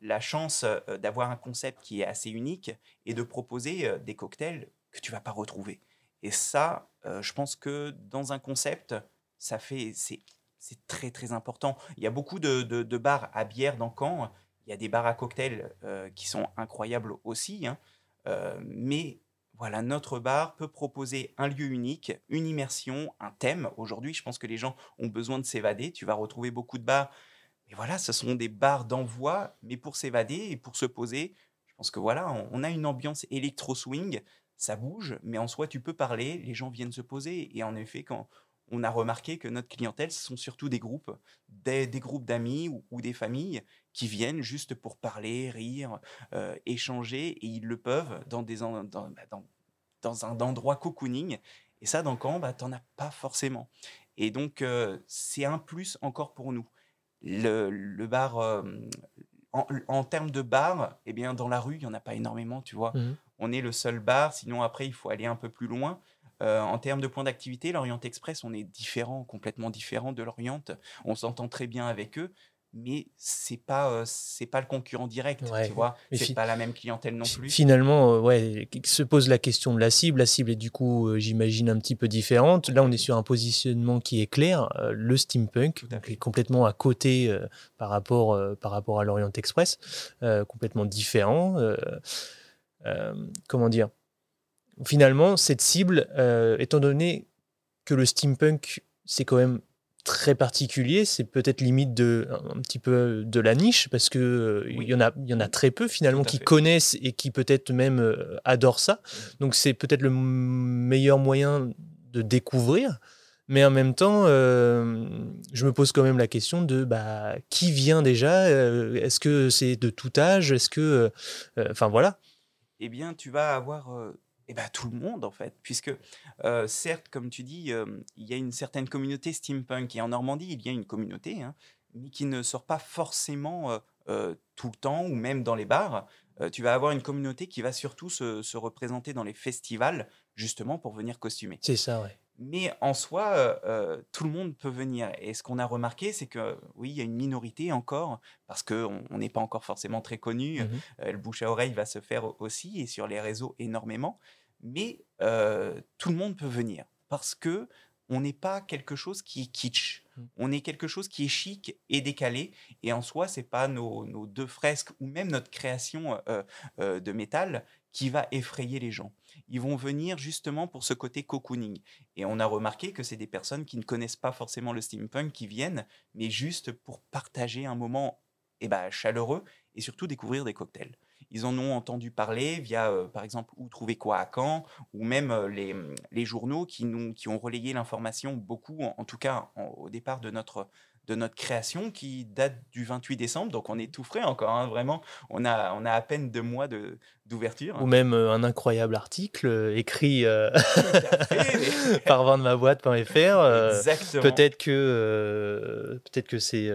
la, chance euh, d'avoir un concept qui est assez unique et de proposer euh, des cocktails que tu vas pas retrouver. Et ça, euh, je pense que dans un concept, ça fait c'est très très important. Il y a beaucoup de, de, bars à bière dans Caen. Il y a des bars à cocktails qui sont incroyables aussi. Hein. mais voilà, notre bar peut proposer un lieu unique, une immersion, un thème. Aujourd'hui, je pense que les gens ont besoin de s'évader. Tu vas retrouver beaucoup de bars et voilà, ce sont des bars d'envoi, mais pour s'évader et pour se poser, je pense que voilà, on, a une ambiance électro-swing, ça bouge, mais en soi, tu peux parler, les gens viennent se poser. Et en effet, quand on a remarqué que notre clientèle, ce sont surtout des groupes, des, groupes d'amis ou, des familles qui viennent juste pour parler, rire, euh, échanger, et ils le peuvent dans, des, dans, bah, dans, dans un endroit cocooning. Et ça, dans Caen, bah, tu n'en as pas forcément. Et donc, euh, c'est un plus encore pour nous le, bar, euh, en, termes de bar, eh bien, dans la rue, il n'y en a pas énormément, tu vois. Mmh. On est le seul bar, sinon après, il faut aller un peu plus loin. Euh, en termes de points d'activité, l'Orient Express, on est différent, complètement différent de l'Orient. On s'entend très bien avec eux. Mais c'est pas euh, c'est pas le concurrent direct Ouais. tu vois c'est pas la même clientèle non plus Finalement, euh, ouais, se pose la question de la cible. La cible est du coup, euh, j'imagine, un petit peu différente. Là, on est sur un positionnement qui est clair. euh, le steampunk, est complètement à côté par, rapport, par rapport à l'Orient Express, complètement différent. comment dire Finalement, cette cible, étant donné que le steampunk, c'est quand même très particulier, c'est peut-être limite de un petit peu de la niche parce que euh, il y en a il y en a très peu finalement qui fait. connaissent et qui peut-être même euh, adorent ça. Donc c'est peut-être le meilleur moyen de découvrir. Mais en même temps, euh, je me pose quand même la question de bah, qui vient déjà? Est-ce que c'est de tout âge? Est-ce que, euh, enfin voilà. eh bien, tu vas avoir eh ben, tout le monde, en fait. Puisque, euh, certes, comme tu dis, euh, il y a une certaine communauté steampunk. Et en Normandie, il y a une communauté, hein, mais qui ne sort pas forcément euh, tout le temps, ou même dans les bars. Tu vas avoir une communauté qui va surtout se, se représenter dans les festivals, justement, pour venir costumer. C'est ça, ouais. Mais en soi, tout le monde peut venir. Et ce qu'on a remarqué, c'est que oui, il y a une minorité encore, parce qu'on on n'est pas encore forcément très connu. Euh, le bouche à oreille va se faire au- aussi, et sur les réseaux énormément. Mais euh, tout le monde peut venir, parce que on n'est pas quelque chose qui est kitsch. Mhm. On est quelque chose qui est chic et décalé. Et en soi, c'est pas nos, nos deux fresques ou même notre création euh, euh, de métal qui va effrayer les gens. Ils vont venir justement pour ce côté cocooning. Et on a remarqué que c'est des personnes qui ne connaissent pas forcément le steampunk qui viennent, mais juste pour partager un moment eh ben, chaleureux et surtout découvrir des cocktails. Ils en ont entendu parler via, euh, par exemple, Où trouver quoi à Caen, ou même euh, les, les journaux qui, nous, qui ont relayé l'information beaucoup, en, tout cas au départ de notre, de notre création, qui date du 28 décembre. Donc on est tout frais encore, hein, vraiment. On a, on a à peine deux mois de- d'ouverture. Ou même euh, un incroyable article euh, écrit euh, par vendemaboîte.fr. Exactement. Peut-être que peut-être que c'est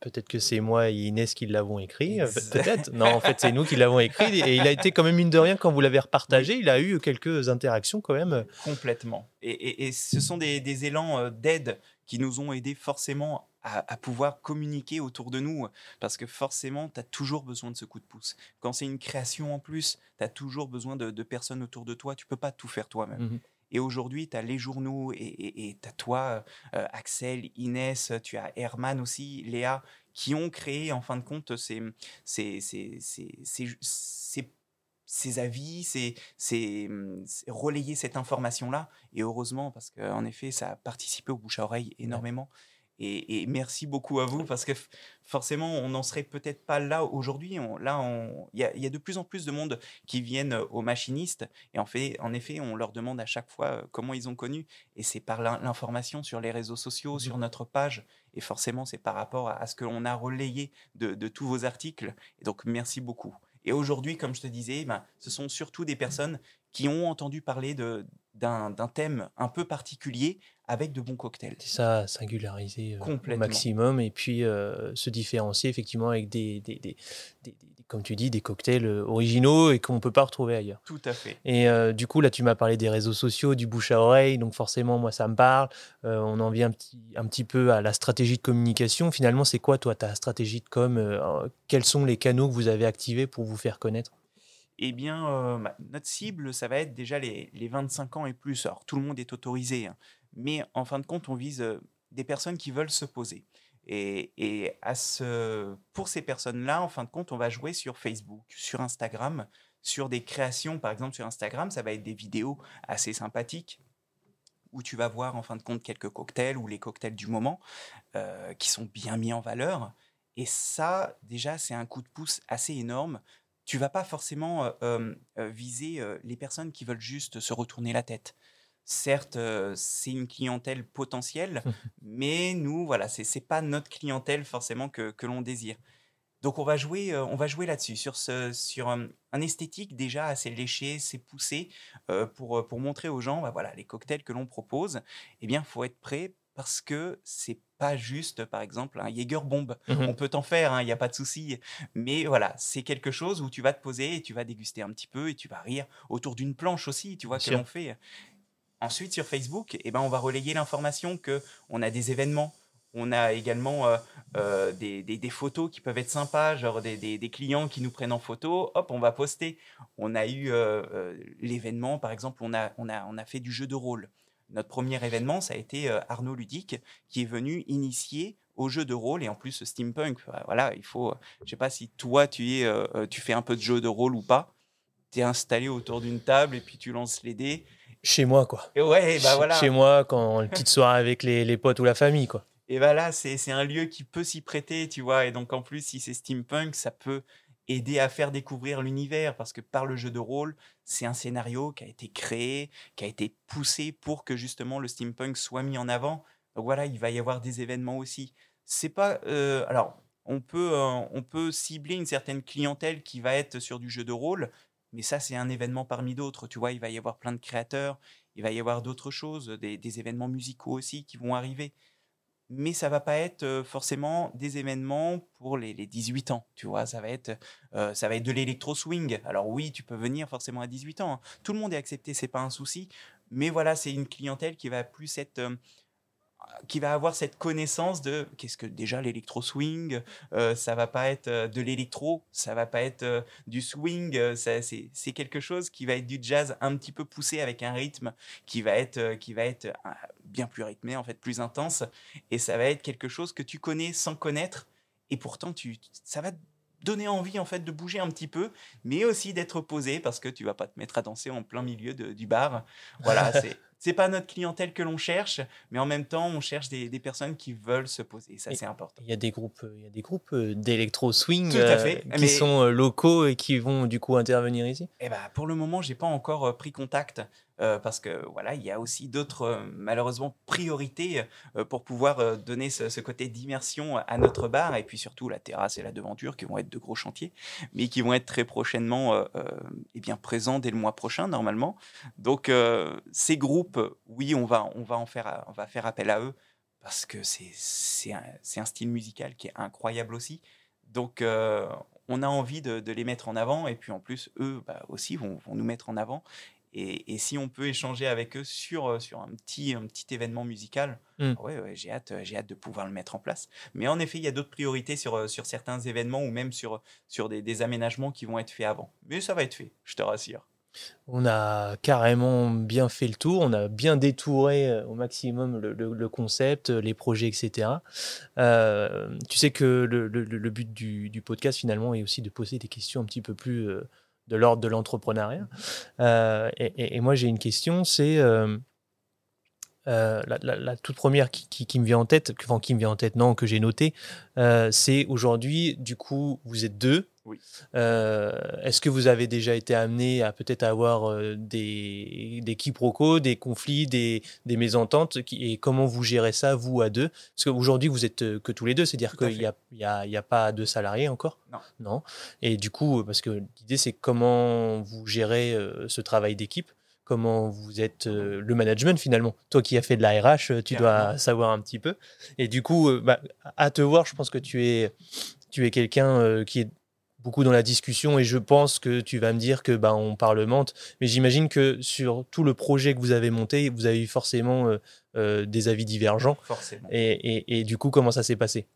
peut-être que c'est moi et Inès qui l'avons écrit. Peut-être. Non, en fait, c'est nous qui l'avons écrit et il a été quand même mine de rien quand vous l'avez repartagé, il a eu quelques interactions quand même. Complètement. Et, et- et ce sont des, des élans d'aide qui nous ont aidés forcément à, à pouvoir communiquer autour de nous. Parce que forcément, tu as toujours besoin de ce coup de pouce. Quand c'est une création en plus, tu as toujours besoin de, de personnes autour de toi. Tu peux pas tout faire toi-même. Mhm. Et aujourd'hui, tu as les journaux et tu as toi, euh, Axel, Inès, tu as Herman aussi, Léa, qui ont créé en fin de compte ces, ces, ces, ces, ces avis, ces, ces, hum, ces- relayer cette information-là. Et heureusement, parce qu'en effet, ça a participé au bouche à oreille énormément. Et, et merci beaucoup à vous, parce que forcément, on n'en serait peut-être pas là aujourd'hui. On- Là, il y, a, il y a de plus en plus de monde qui viennent aux machinistes. Et en, fait, en effet, on leur demande à chaque fois euh, comment ils ont connu. Et c'est par l'in- l'information sur les réseaux sociaux, sur notre page. Et forcément, c'est par rapport à, à ce que l'on a relayé de, de tous vos articles. Et donc, merci beaucoup. Et aujourd'hui, comme je te disais, ben, ce sont surtout des personnes qui ont entendu parler d'un thème un peu particulier avec de bons cocktails. C'est ça, singulariser euh, au maximum et puis euh, se différencier effectivement avec des, des, des- comme tu dis, des cocktails euh, originaux et qu'on ne peut pas retrouver ailleurs. Tout à fait. Et euh, du coup, là, tu m'as parlé des réseaux sociaux, du bouche à oreille, donc forcément, moi, ça me parle. On en vient un petit, un petit peu à la stratégie de communication. Finalement, c'est quoi, toi, ta stratégie de com Quels sont les canaux que vous avez activés pour vous faire connaître? Eh bien, bah, notre cible, ça va être déjà les, les 25 ans et plus. Alors, tout le monde est autorisé, hein. Mais en fin de compte, on vise euh, des personnes qui veulent se poser. Et, pour ces personnes-là, en fin de compte, on va jouer sur Facebook, sur Instagram, sur des créations. Par exemple, sur Instagram, ça va être des vidéos assez sympathiques où tu vas voir en fin de compte quelques cocktails ou les cocktails du moment euh, qui sont bien mis en valeur. Et ça, déjà, c'est un coup de pouce assez énorme. Tu vas pas forcément euh, viser les personnes qui veulent juste se retourner la tête. Certes, euh, c'est une clientèle potentielle, mais nous, voilà, c'est c'est pas notre clientèle forcément que, que l'on désire. Donc on va jouer, euh, on va jouer là-dessus, sur, ce, sur un, un esthétique déjà assez léché, assez poussé, euh, pour, euh, pour montrer aux gens, bah, voilà, les cocktails que l'on propose, eh bien, faut être prêt parce que c'est pas juste, par exemple, un Jaeger bombe. Mhm. On peut t'en faire, il n'y a pas de souci. Mais voilà, c'est quelque chose où tu vas te poser et tu vas déguster un petit peu et tu vas rire autour d'une planche aussi, tu vois, que l'on fait. Ensuite, sur Facebook, eh ben, on va relayer l'information que on a des événements, On a également des, des, photos qui peuvent être sympas, genre des, clients qui nous prennent en photo, hop, on va poster. On a eu l'événement, par exemple, on a, on, a, on a fait du jeu de rôle. Notre premier événement, ça a été Arnaud Ludic, qui est venu initier au jeu de rôle et en plus steampunk. Voilà, il faut. Je sais pas si toi tu es, tu fais un peu de jeu de rôle ou pas tu es installé autour d'une table et puis tu lances les dés. Chez moi, quoi. Et ouais, bah voilà. Chez moi, quand une petite soirée avec les, les, potes ou la famille, quoi. Et bah là, c'est un lieu qui peut s'y prêter, tu vois. Et donc, en plus, si c'est steampunk, ça peut aider à faire découvrir l'univers parce que par le jeu de rôle, c'est un scénario qui a été créé, qui a été poussé pour que justement le steampunk soit mis en avant. Donc voilà, il va y avoir des événements aussi. C'est pas. Euh, alors, on peut, euh, on peut cibler une certaine clientèle qui va être sur du jeu de rôle, mais ça, c'est un événement parmi d'autres. Tu vois, il va y avoir plein de créateurs, il va y avoir d'autres choses, des, événements musicaux aussi qui vont arriver. Mais ça va pas être forcément des événements pour les, 18 ans, tu vois. Ça va être, ça va être de l'électro swing. Alors oui, tu peux venir forcément à 18 ans. Hein. Tout le monde est accepté, c'est pas un souci. Mais voilà, c'est une clientèle qui va plus être qui va avoir cette connaissance de qu'est-ce que déjà l'électro swing, euh, ça va pas être euh, de l'électro, ça va pas être euh, du swing, c'est quelque chose qui va être du jazz un petit peu poussé avec un rythme qui va être qui va être bien plus rythmé en fait, plus intense et ça va être quelque chose que tu connais sans connaître et pourtant tu ça va donner envie en fait de bouger un petit peu, mais aussi d'être posé parce que tu vas pas te mettre à danser en plein milieu du bar. Voilà, c'est c'est pas notre clientèle que l'on cherche, mais en même temps, on cherche des, personnes qui veulent se poser. Ça, c'est important. Il y a des groupes, il y a des groupes euh, d'électro swing euh, qui sont euh, locaux et qui vont du coup intervenir ici? Eh ben, pour le moment, j'ai pas encore pris contact euh, parce que voilà, il y a aussi d'autres euh, malheureusement priorités euh, pour pouvoir donner ce, côté d'immersion à notre bar et puis surtout la terrasse et la devanture qui vont être de gros chantiers, mais qui vont être très prochainement eh bien présents dès le mois prochain normalement. Donc ces groupes, oui, on va on va en faire on va faire appel à eux parce que c'est un, un, style musical qui est incroyable aussi. Donc on a envie de, les mettre en avant et puis en plus eux bah, aussi vont, vont, nous mettre en avant et, si on peut échanger avec eux sur, euh, sur un, petit, un petit événement musical, mmh. ouais, j'ai hâte, j'ai hâte de pouvoir le mettre en place. Mais en effet, il y a d'autres priorités sur, euh, sur certains événements ou même sur, sur des, des, aménagements qui vont être faits avant. Mais ça va être fait, je te rassure. On a carrément bien fait le tour, on a bien détouré euh, au maximum le, le, concept, les projets, etc. tu sais que le, le but du, du, podcast finalement est aussi de poser des questions un petit peu plus de l'ordre de l'entrepreneuriat. Euh, et, moi, j'ai une question, c'est euh, euh, la, toute première qui, me vient en tête, enfin qui me vient en tête, non, que j'ai noté, c'est aujourd'hui, du coup, vous êtes deux, oui. Euh, est-ce que vous avez déjà été amené à peut-être avoir euh, des, des quiproquos, des conflits, des, des mésententes Et comment vous gérez ça, vous, à deux? Parce qu'aujourd'hui, vous êtes euh, que tous les deux, c'est-à-dire qu'il n'y a, y a, y a, pas de salariés encore? Non. non. Et du coup, parce que l'idée, c'est comment vous gérez ce travail d'équipe? Comment vous êtes le management finalement? Toi qui as fait de la RH, tu dois savoir un petit peu. Et du coup, bah, à te voir, je pense que tu es, tu es quelqu'un qui est beaucoup dans la discussion et je pense que tu vas me dire que bah, on parlemente. Mais j'imagine que sur tout le projet que vous avez monté, vous avez eu forcément euh, euh, des avis divergents. Forcément. Et, et, du coup, comment ça s'est passé?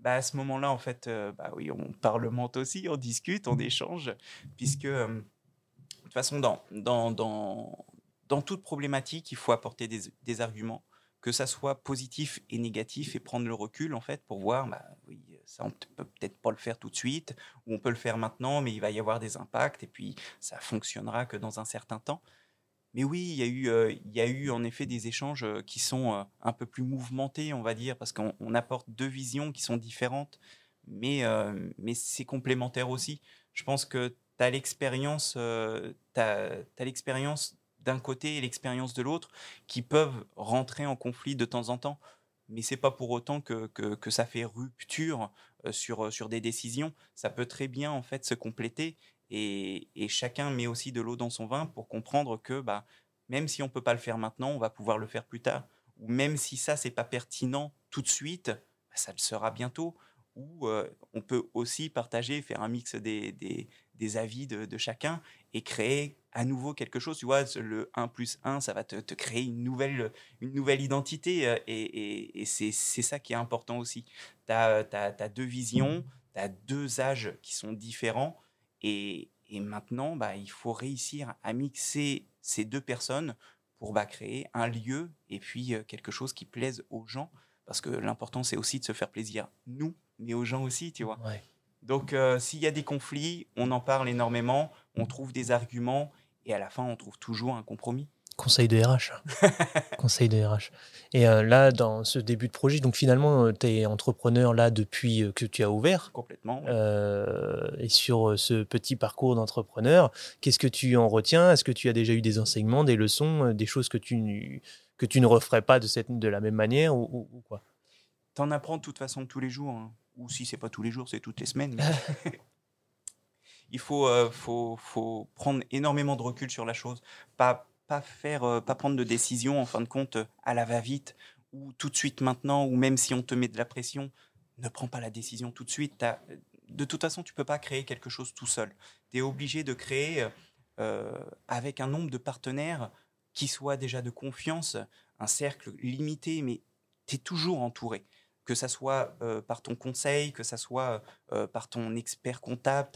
Bah, à ce moment-là, en fait, euh, bah oui, on parlemente aussi, on discute, on échange, puisque de toute façon, dans, dans, dans, dans, toute problématique, il faut apporter des, des arguments, que ça soit positif et négatif, et prendre le recul, en fait, pour voir, bah, oui, ça, on peut peut-être pas le faire tout de suite, ou on peut le faire maintenant, mais il va y avoir des impacts, et puis ça fonctionnera que dans un certain temps. Mais oui, il y a eu, euh, il y a eu en effet des échanges euh, qui sont euh, un peu plus mouvementés, on va dire, parce qu'on apporte deux visions qui sont différentes, mais, mais c'est complémentaire aussi. Je pense que tu as l'expérience, l'expérience d'un côté et l'expérience de l'autre qui peuvent rentrer en conflit de temps en temps mais c'est pas pour autant que, que, ça fait rupture sur, sur des décisions. Ça peut très bien en fait se compléter et, et chacun met aussi de l'eau dans son vin pour comprendre que bah, même si on peut pas le faire maintenant, on va pouvoir le faire plus tard. Ou même si ça c'est pas pertinent tout de suite, bah, ça le sera bientôt. Où on peut aussi partager, faire un mix des, des, avis de, chacun et créer à nouveau quelque chose. Tu vois, le 1 plus 1, ça va te, créer une nouvelle, une nouvelle identité et, et, c'est ça qui est important aussi. Tu as, deux visions, tu as deux âges qui sont différents et, et maintenant, bah, il faut réussir à mixer ces deux personnes pour bah, créer un lieu et puis quelque chose qui plaise aux gens. Parce que l'important, c'est aussi de se faire plaisir, nous, mais aux gens aussi, tu vois. Donc, s'il y a des conflits, on en parle énormément, on trouve des arguments et à la fin, on trouve toujours un compromis. Conseil de RH. Conseil de RH. Et euh, là, dans ce début de projet, donc finalement, euh, tu es entrepreneur là depuis euh, que tu as ouvert. Complètement. et sur ce petit parcours d'entrepreneur, qu'est-ce que tu en retiens? Est-ce que tu as déjà eu des enseignements, des leçons, des choses que tu, que tu ne referais pas de, cette, de la même manière ou, quoi? Tu en apprends de toute façon tous les jours. Hein. Ou si c'est pas tous les jours, c'est toutes les semaines. il faut, faut, faut prendre énormément de recul sur la chose. Pas pas faire, euh, pas prendre de décision en fin de compte euh, à la va-vite ou tout de suite maintenant ou même si on te met de la pression, ne prends pas la décision tout de suite. De toute façon, tu peux pas créer quelque chose tout seul. Tu es obligé de créer euh, avec un nombre de partenaires qui soit déjà de confiance, un cercle limité, mais tu es toujours entouré. Que ça soit par ton conseil, que ça soit par ton expert comptable,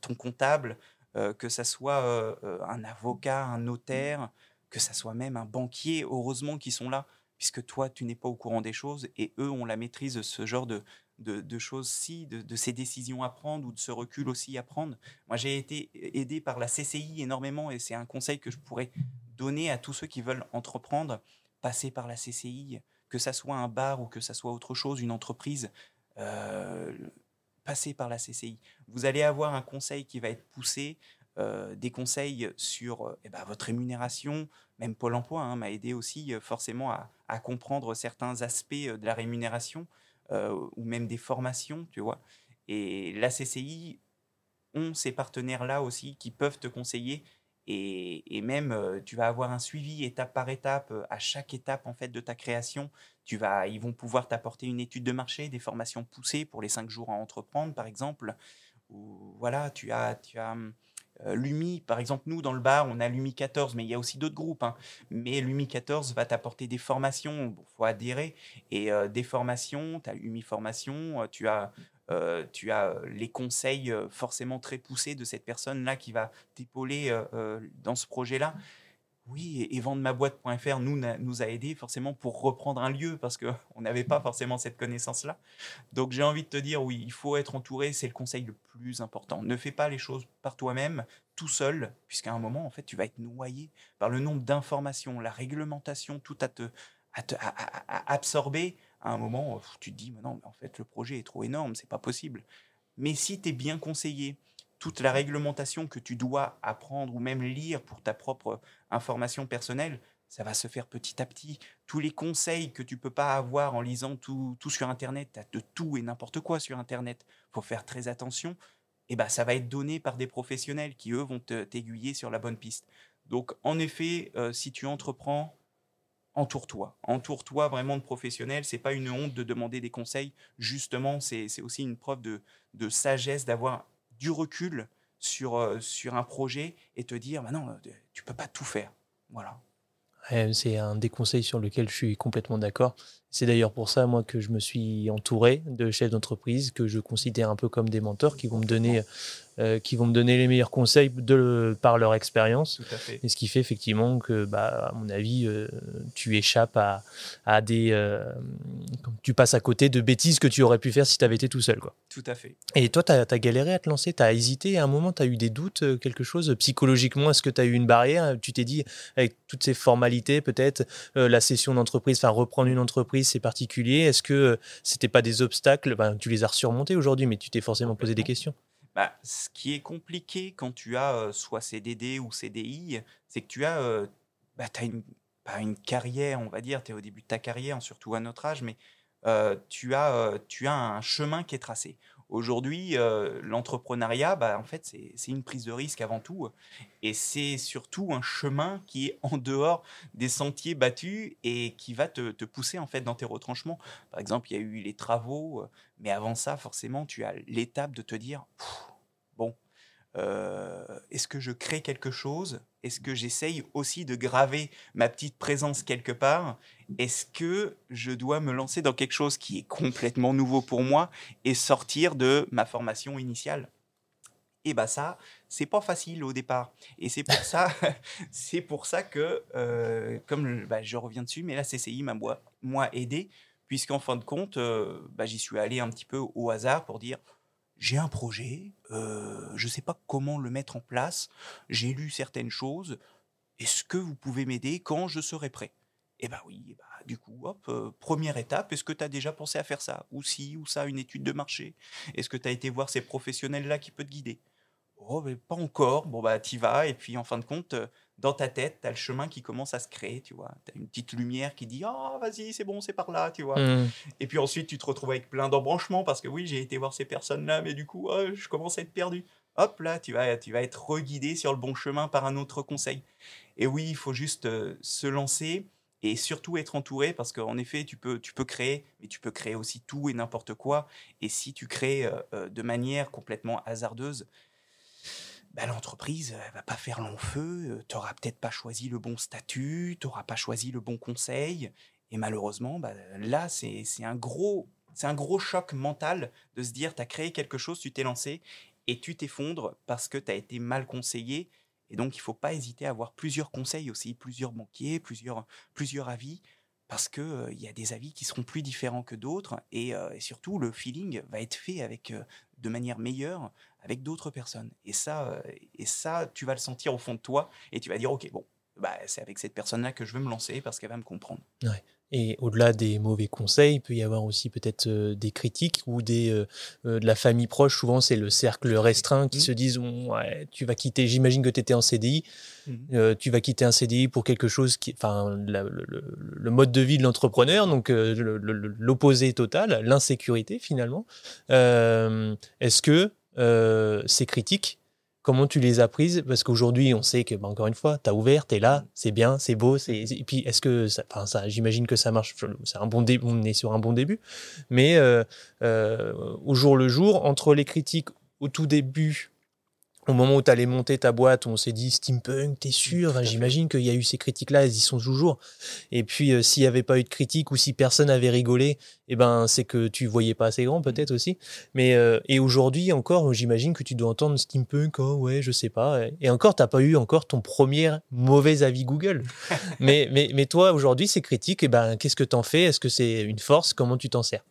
ton comptable, euh, que ça soit euh, euh, un avocat, un notaire, que ça soit même un banquier, heureusement qu'ils sont là, puisque toi, tu n'es pas au courant des choses et eux ont la maîtrise de ce genre de, de, choses-ci, de, ces décisions à prendre ou de ce recul aussi à prendre. Moi, j'ai été aidé par la CCI énormément et c'est un conseil que je pourrais donner à tous ceux qui veulent entreprendre, passer par la CCI, que ça soit un bar ou que ça soit autre chose, une entreprise passer par la CCI. Vous allez avoir un conseil qui va être poussé, euh, des conseils sur euh, eh ben, votre rémunération. Même Pôle Emploi hein, m'a aidé aussi euh, forcément à, comprendre certains aspects de la rémunération ou même des formations, tu vois. Et la CCI ont ces partenaires-là aussi qui peuvent te conseiller et, même, euh, tu vas avoir un suivi étape par étape, euh, à chaque étape en fait de ta création. Tu vas, ils vont pouvoir t'apporter une étude de marché, des formations poussées pour les cinq jours à entreprendre, par exemple. Ou voilà, tu as, tu as euh, Lumi, par exemple, nous dans le bar, on a Lumi 14, mais il y a aussi d'autres groupes. Hein. Mais Lumi 14 va t'apporter des formations, il faut adhérer. Et des formations, tu as Lumi Formation, tu as euh, tu as euh, les conseils euh, forcément très poussés de cette personne-là qui va t'épauler dans ce projet-là. Oui, et, vendre ma boîte.fr nous, nous a aidé forcément pour reprendre un lieu parce qu'on n'avait pas forcément cette connaissance-là. Donc j'ai envie de te dire, oui, il faut être entouré, c'est le conseil le plus important. Ne fais pas les choses par toi-même, tout seul, puisqu'à un moment, en fait, tu vas être noyé par le nombre d'informations, la réglementation, tout à, te, à absorber à un moment, tu te dis, mais non, mais en fait, le projet est trop énorme, c'est pas possible. Mais si tu es bien conseillé, toute la réglementation que tu dois apprendre ou même lire pour ta propre information personnelle, ça va se faire petit à petit. Tous les conseils que tu peux pas avoir en lisant tout, tout sur Internet, tu as de tout et n'importe quoi sur Internet, faut faire très attention, et eh ben, ça va être donné par des professionnels qui, eux, vont t'aiguiller sur la bonne piste. Donc, en effet, euh, si tu entreprends, entoure-toi. Entoure-toi vraiment de professionnels. C'est pas une honte de demander des conseils. Justement, c'est aussi une preuve de, sagesse d'avoir du recul sur, euh, sur un projet et te dire, bah non, euh, tu peux pas tout faire. Voilà. c'est un des conseils sur lequel je suis complètement d'accord. C'est d'ailleurs pour ça, moi, que je me suis entouré de chefs d'entreprise que je considère un peu comme des mentors qui vont me donner euh, qui vont me donner les meilleurs conseils de, par leur expérience. Et ce qui fait effectivement que, bah, à mon avis, euh, tu échappes à, à des. Euh, tu passes à côté de bêtises que tu aurais pu faire si tu avais été tout seul. Quoi. Tout à fait. Et toi, tu as, galéré à te lancer, tu as hésité à un moment, tu as eu des doutes, quelque chose? Psychologiquement Est-ce que tu as eu une barrière? Tu t'es dit, avec toutes ces formalités, peut-être, la session d'entreprise, enfin, reprendre une entreprise, c'est particulier? Est-ce que c'était pas des obstacles? Tu les as surmontés aujourd'hui, mais tu t'es forcément posé des questions. Bah, ce qui est compliqué quand tu as soit CDD ou CDI, c'est que tu as, bah, as une, une carrière, on va dire, tu es au début de ta carrière, surtout à notre âge, mais tu, as, tu as un chemin qui est tracé. Aujourd'hui, euh, l'entrepreneuriat, bah, en fait, c'est une prise de risque avant tout. Et c'est surtout un chemin qui est en dehors des sentiers battus et qui va te, pousser en fait dans tes retranchements. Par exemple, il y a eu les travaux, euh, mais avant ça, forcément, tu as l'étape de te dire, euh, est-ce que je crée quelque chose? Est-ce que j'essaye aussi de graver ma petite présence quelque part? Est-ce que je dois me lancer dans quelque chose qui est complètement nouveau pour moi et sortir de ma formation initiale? Et bah ça, c'est pas facile au départ. Et c'est pour ça, c'est pour ça que, euh, comme bah, je reviens dessus, mais la CCI m'a moi, aidé, puisqu'en fin de compte, euh, bah, j'y suis allé un petit peu au hasard pour dire, j'ai un projet, euh, je ne sais pas comment le mettre en place, j'ai lu certaines choses, est-ce que vous pouvez m'aider quand je serai prêt? Eh bien oui, eh ben, du coup, hop, euh, première étape, est-ce que tu as déjà pensé à faire ça? Ou si, ou ça, une étude de marché? Est-ce que tu as été voir ces professionnels-là qui peuvent te guider? Oh, mais pas encore. Bon, bah, t'y vas. Et puis, en fin de compte, euh, dans ta tête, tu as le chemin qui commence à se créer, tu vois. Tu as une petite lumière qui dit Oh, vas-y, c'est bon, c'est par là, tu vois. Mmh. Et puis ensuite, tu te retrouves avec plein d'embranchements parce que oui, j'ai été voir ces personnes-là, mais du coup, oh, je commence à être perdu. Hop, là, tu vas, tu vas être reguidé sur le bon chemin par un autre conseil. Et oui, il faut juste euh, se lancer et surtout être entouré parce qu'en effet, tu peux, tu peux créer, mais tu peux créer aussi tout et n'importe quoi. Et si tu crées euh, de manière complètement hasardeuse, bah, l'entreprise elle va pas faire long feu, tu n'auras peut-être pas choisi le bon statut, tu n'auras pas choisi le bon conseil. Et malheureusement, bah, là, c'est un, gros, un gros choc mental de se dire, tu as créé quelque chose, tu t'es lancé, et tu t'effondres parce que tu as été mal conseillé. Et donc, il faut pas hésiter à avoir plusieurs conseils aussi, plusieurs banquiers, plusieurs, plusieurs avis, parce qu'il il y a des avis qui seront plus différents que d'autres, et, surtout, le feeling va être fait avec, de manière meilleure avec d'autres personnes. Et ça, euh, et ça, tu vas le sentir au fond de toi et tu vas dire, OK, bon, bah, c'est avec cette personne-là que je veux me lancer parce qu'elle va me comprendre. Ouais. Et au-delà des mauvais conseils, il peut y avoir aussi peut-être euh, des critiques ou des, euh, de la famille proche. Souvent, c'est le cercle restreint qui mmh. se disent ouais, Tu vas quitter, j'imagine que tu étais en CDI, mmh. tu vas quitter un CDI pour quelque chose qui. Enfin, le, le, mode de vie de l'entrepreneur, donc l'opposé total, l'insécurité finalement. Est-ce que euh, ces critiques, comment tu les as prises? Parce qu'aujourd'hui, on sait que, bah, encore une fois, tu as ouvert, tu es là, c'est bien, c'est beau. Et puis, est-ce que, ça, ça j'imagine que ça marche, c'est un bon on est sur un bon début. Mais euh, euh, au jour le jour, entre les critiques au tout début au moment où tu allais monter ta boîte, on s'est dit steampunk, t'es sûr? J'imagine qu'il y a eu ces critiques-là, elles y sont toujours. Et puis, euh, s'il n'y avait pas eu de critiques ou si personne avait rigolé, eh ben, c'est que tu voyais pas assez grand, peut-être aussi. Mais euh, et aujourd'hui encore, j'imagine que tu dois entendre steampunk, oh ouais, je sais pas. Et encore, t'as pas eu encore ton premier mauvais avis Google. mais, mais, mais toi, aujourd'hui, ces critiques, eh ben, qu'est-ce que t'en fais? Est-ce que c'est une force? Comment tu t'en sers?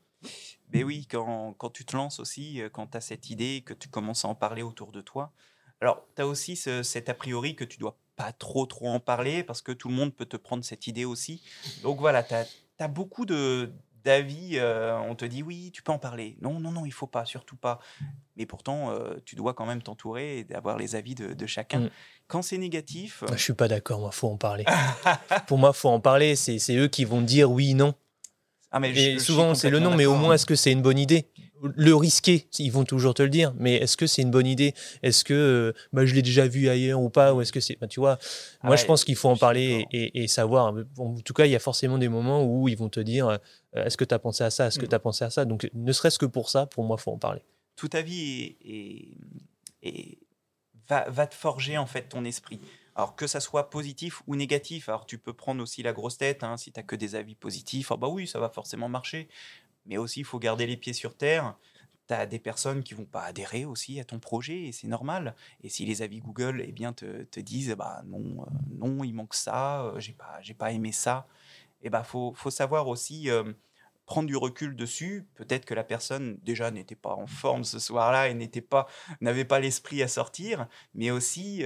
Mais oui, quand, quand, tu te lances aussi, euh, quand tu as cette idée, que tu commences à en parler autour de toi, alors tu as aussi cet a priori que tu dois pas trop trop en parler parce que tout le monde peut te prendre cette idée aussi. Donc voilà, tu as, beaucoup de d'avis, euh, on te dit oui, tu peux en parler. Non, non, non, il faut pas, surtout pas. Mais pourtant, euh, tu dois quand même t'entourer et d'avoir les avis de, chacun. Mm. Quand c'est négatif... Je suis pas d'accord, moi, faut en parler. Pour moi, faut en parler. C'est eux qui vont dire oui, non. Ah, mais souvent, c'est le nom, mais au moins, est-ce que c'est une bonne idée? Le risquer, ils vont toujours te le dire, mais est-ce que c'est une bonne idée? Est-ce que euh, bah, je l'ai déjà vu ailleurs ou pas Ou est-ce que c'est. Bah, tu vois, moi, je pense qu'il faut en parler et, savoir. en tout cas, il y a forcément des moments où ils vont te dire euh, est-ce que tu as pensé à ça? Est-ce que mm. tu as pensé à ça? Donc, ne serait-ce que pour ça, pour moi, il faut en parler. Tout ta vie et, va, va te forger, en fait, ton esprit. Alors que ça soit positif ou négatif, alors tu peux prendre aussi la grosse tête, hein, si tu n'as que des avis positifs, ah bah oui, ça va forcément marcher. Mais aussi, il faut garder les pieds sur terre. Tu as des personnes qui vont pas adhérer aussi à ton projet, et c'est normal. Et si les avis Google eh bien, te, te disent, bah non, euh, non, il manque ça, euh, j'ai pas, j'ai pas aimé ça, eh bah faut, faut savoir aussi euh, prendre du recul dessus. Peut-être que la personne déjà n'était pas en forme ce soir-là et n'était pas, n'avait pas l'esprit à sortir, mais aussi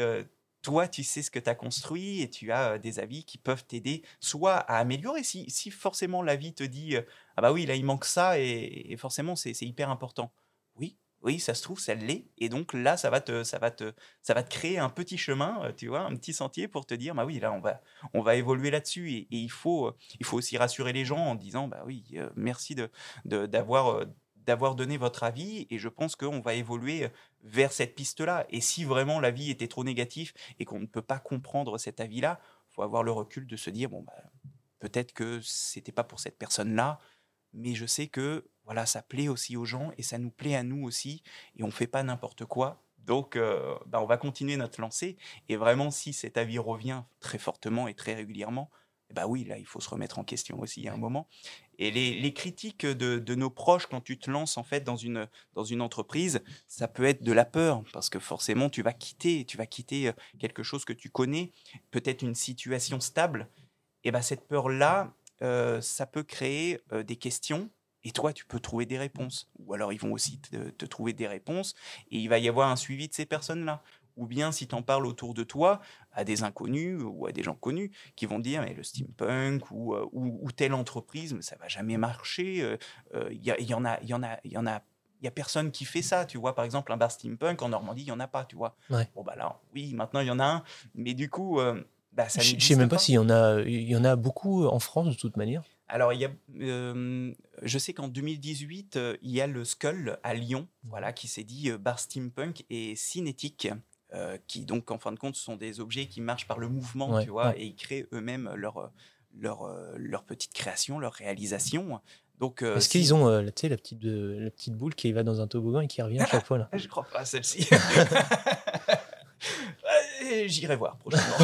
toi, tu sais ce que tu as construit et tu as des avis qui peuvent t'aider soit à améliorer. Si, si forcément la vie te dit Ah bah oui, là il manque ça et, forcément c'est hyper important. Oui, oui, ça se trouve, ça l'est. Et donc là, ça va, te, ça, va te, ça va te créer un petit chemin, tu vois, un petit sentier pour te dire Bah oui, là on va, on va évoluer là-dessus. Et, il, faut, il faut aussi rassurer les gens en disant Bah oui, merci. De, d'avoir donné votre avis et je pense qu'on va évoluer vers cette piste-là. Et si vraiment l'avis était trop négatif et qu'on ne peut pas comprendre cet avis-là, faut avoir le recul de se dire bon bah, peut-être que c'était pas pour cette personne-là, mais je sais que voilà ça plaît aussi aux gens et ça nous plaît à nous aussi et on fait pas n'importe quoi. Donc, euh, bah, on va continuer notre lancée. Et vraiment, si cet avis revient très fortement et très régulièrement, bah oui, là, il faut se remettre en question aussi à un moment. Et les, critiques de, nos proches quand tu te lances en fait dans une, dans une entreprise, ça peut être de la peur parce que forcément tu vas quitter, tu vas quitter euh, quelque chose que tu connais, peut-être une situation stable. Et bah cette peur là, euh, ça peut créer euh, des questions. Et toi, tu peux trouver des réponses. Ou alors, ils vont aussi te trouver des réponses. Et il va y avoir un suivi de ces personnes-là ou bien si tu en parles autour de toi à des inconnus ou à des gens connus qui vont dire mais le steampunk ou, euh, ou, telle entreprise mais ça va jamais marcher il euh, euh, y, en a il y en a il y en a il y a personne qui fait ça tu vois par exemple un bar steampunk en Normandie il y en a pas tu vois bon bah là oui maintenant il y en a un mais du coup bah, ça je sais même pas, s'il y en a il y en a beaucoup en France de toute manière alors, il y a, je sais qu'en 2018, il y a le Skull à Lyon, voilà, qui s'est dit bar steampunk et cinétique. Euh, qui donc en fin de compte sont des objets qui marchent par le mouvement, tu vois, et ils créent eux-mêmes leur, leur, euh, leur petite création, leur réalisation. Donc, euh, Est-ce qu'ils ont la, petite, la petite boule qui va dans un toboggan et qui revient à chaque fois là Je crois pas celle-ci. J'irai voir prochainement.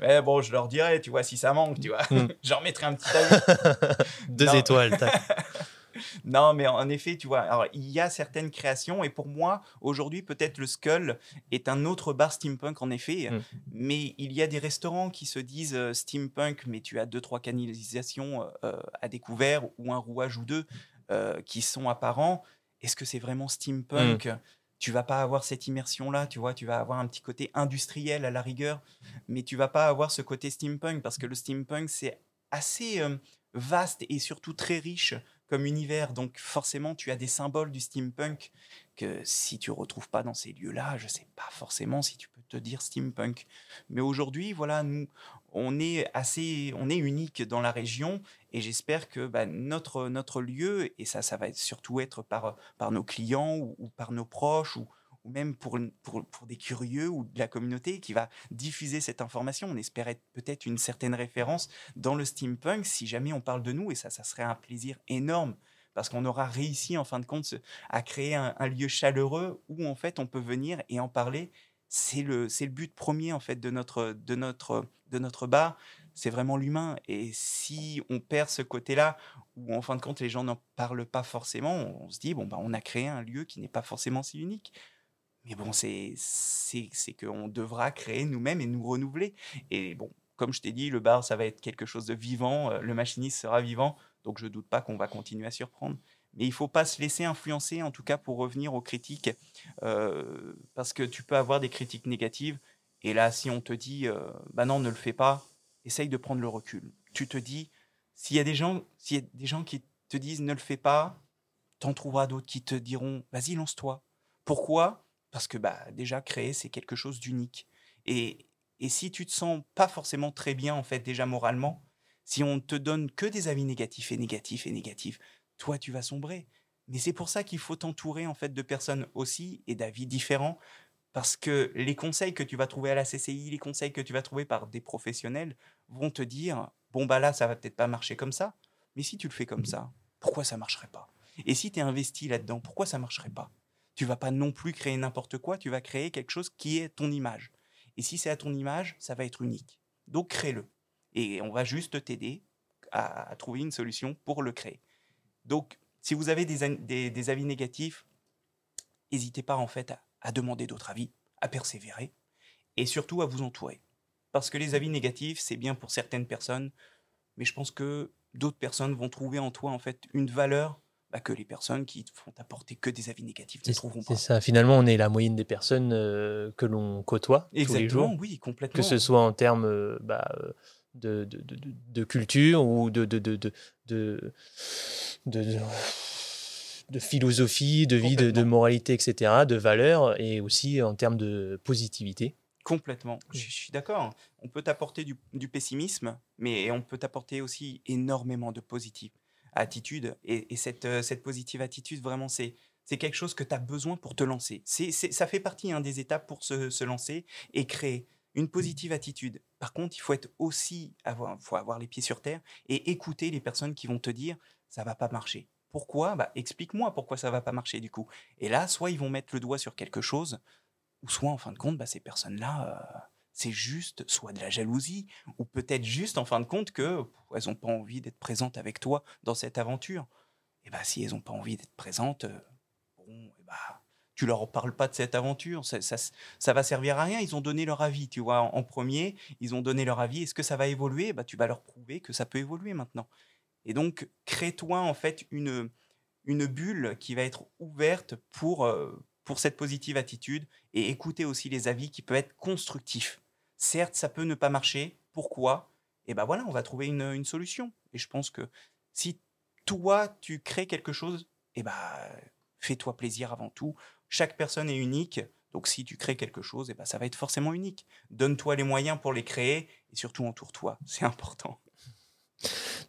Mais bon, je leur dirai, tu vois, si ça manque, tu vois. Hmm. J'en mettrai un petit avis. Deux étoiles. Non, mais en effet, tu vois, alors il y a certaines créations, et pour moi, aujourd'hui, peut-être le Skull est un autre bar steampunk, en effet, mm. mais il y a des restaurants qui se disent euh, steampunk, mais tu as deux, trois canalisations euh, à découvert, ou un rouage ou deux euh, qui sont apparents. Est-ce que c'est vraiment steampunk? Mm. tu vas pas avoir cette immersion là, tu vois, tu vas avoir un petit côté industriel à la rigueur, mais tu vas pas avoir ce côté steampunk parce que le steampunk c'est assez vaste et surtout très riche comme univers. Donc forcément, tu as des symboles du steampunk que si tu retrouves pas dans ces lieux-là, je sais pas forcément si tu peux te dire steampunk. Mais aujourd'hui, voilà, nous, on est assez, on est unique dans la région et j'espère que bah, notre notre lieu et ça, ça va surtout être par par nos clients ou par nos proches ou ou même pour, pour, pour, des curieux ou de la communauté qui va diffuser cette information. On espérait peut-être une certaine référence dans le steampunk si jamais on parle de nous, et ça, ça serait un plaisir énorme parce qu'on aura réussi en fin de compte à créer un, lieu chaleureux où en fait on peut venir et en parler. C'est le, c'est le but premier en fait de notre, de notre, de notre bar. C'est vraiment l'humain. Et si on perd ce côté-là, où en fin de compte les gens n'en parlent pas forcément, on se dit bon bah on a créé un lieu qui n'est pas forcément si unique. Mais bon, c'est qu'on devra créer nous-mêmes et nous renouveler. Et bon, comme je t'ai dit, le bar, ça va être quelque chose de vivant. Euh, le machiniste sera vivant. Donc, je ne doute pas qu'on va continuer à surprendre. Mais il ne faut pas se laisser influencer, en tout cas pour revenir aux critiques, euh, parce que tu peux avoir des critiques négatives. Et là, si on te dit, euh, bah non, ne le fais pas, essaye de prendre le recul. Tu te dis, s'il y a des gens, s'il y a des gens qui te disent ne le fais pas, t'en trouveras d'autres qui te diront, vas-y, lance-toi. Pourquoi parce que bah, déjà, créer, c'est quelque chose d'unique. Et, et si tu te sens pas forcément très bien, en fait, déjà moralement, si on te donne que des avis négatifs et négatifs et négatifs, toi, tu vas sombrer. Mais c'est pour ça qu'il faut t'entourer, en fait, de personnes aussi et d'avis différents. Parce que les conseils que tu vas trouver à la CCI, les conseils que tu vas trouver par des professionnels vont te dire bon, bah là, ça va peut-être pas marcher comme ça. Mais si tu le fais comme ça, pourquoi ça marcherait pas? Et si tu es investi là-dedans, pourquoi ça marcherait pas? Tu vas pas non plus créer n'importe quoi, tu vas créer quelque chose qui est ton image. Et si c'est à ton image, ça va être unique. Donc crée-le. Et on va juste t'aider à, trouver une solution pour le créer. Donc si vous avez des, avis négatifs, n'hésitez pas en fait à, demander d'autres avis, à persévérer et surtout à vous entourer. Parce que les avis négatifs, c'est bien pour certaines personnes, mais je pense que d'autres personnes vont trouver en toi en fait une valeur bah, que les personnes qui font apporter que des avis négatifs ne trouveront pas. C'est ça. Finalement, on est la moyenne des personnes euh, que l'on côtoie tous les jours. oui, complètement. Que ce soit en termes euh, bah, euh, de, de, de, de, culture ou de, philosophie, de vie, de, moralité, etc., de valeurs, et aussi en termes de positivité. Complètement, je, je suis d'accord. On peut t'apporter du, du, pessimisme, mais on peut t'apporter aussi énormément de positif attitude. Et, cette, euh, cette positive attitude, vraiment, c'est c'est quelque chose que tu as besoin pour te lancer. C'est, ça fait partie hein, des étapes pour se, se, lancer et créer une positive attitude. Par contre, il faut être aussi avoir, faut avoir les pieds sur terre et écouter les personnes qui vont te dire ça va pas marcher. Pourquoi? Bah, Explique-moi pourquoi ça va pas marcher du coup. Et là, soit ils vont mettre le doigt sur quelque chose, ou soit en fin de compte, bah, ces personnes-là, euh, c'est juste soit de la jalousie, ou peut-être juste en fin de compte que elles n'ont pas envie d'être présentes avec toi dans cette aventure? Et bah si elles n'ont pas envie d'être présentes, euh, bon, et bah tu leur parles pas de cette aventure, ça, ça, va servir à rien. Ils ont donné leur avis, tu vois, en, premier, ils ont donné leur avis. Est-ce que ça va évoluer? Bah, tu vas leur prouver que ça peut évoluer maintenant. Et donc, crée-toi en fait une, une bulle qui va être ouverte pour, euh, pour cette positive attitude et écouter aussi les avis qui peuvent être constructifs. Certes, ça peut ne pas marcher. Pourquoi? Et ben voilà, on va trouver une, solution. Et je pense que si toi, tu crées quelque chose, et ben fais-toi plaisir avant tout. Chaque personne est unique. Donc si tu crées quelque chose, et ben, ça va être forcément unique. Donne-toi les moyens pour les créer et surtout entoure-toi. C'est important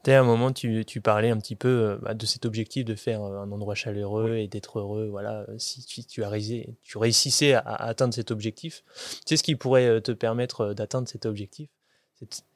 à un moment, tu, tu, parlais un petit peu euh, bah, de cet objectif de faire euh, un endroit chaleureux et d'être heureux. Voilà, euh, si, tu, as réussi, tu réussissais à, atteindre cet objectif, tu sais ce qui pourrait te permettre d'atteindre cet objectif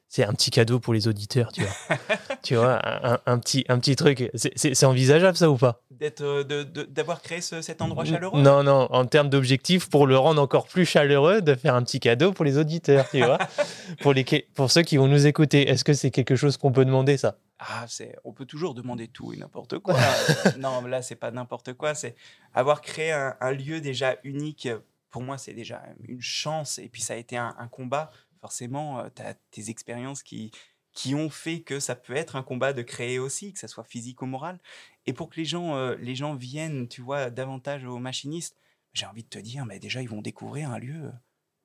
c'est un petit cadeau pour les auditeurs, tu vois. tu vois, un, petit, un petit truc. C'est envisageable ça ou pas? D'être, d'avoir créé cet endroit chaleureux? Non, non. En termes d'objectif, pour le rendre encore plus chaleureux, de faire un petit cadeau pour les auditeurs, tu vois. pour, les, pour ceux qui vont nous écouter, est-ce que c'est quelque chose qu'on peut demander ça? Ah, c'est, on peut toujours demander tout et n'importe quoi. non, là, c'est pas n'importe quoi. C'est avoir créé un, lieu déjà unique. Pour moi, c'est déjà une chance. Et puis, ça a été un, combat. Forcément, euh, tu as tes expériences qui, qui ont fait que ça peut être un combat de créer aussi, que ça soit physique ou moral. Et pour que les gens, euh, les gens viennent, tu vois, davantage aux machinistes, j'ai envie de te dire, mais déjà, ils vont découvrir un lieu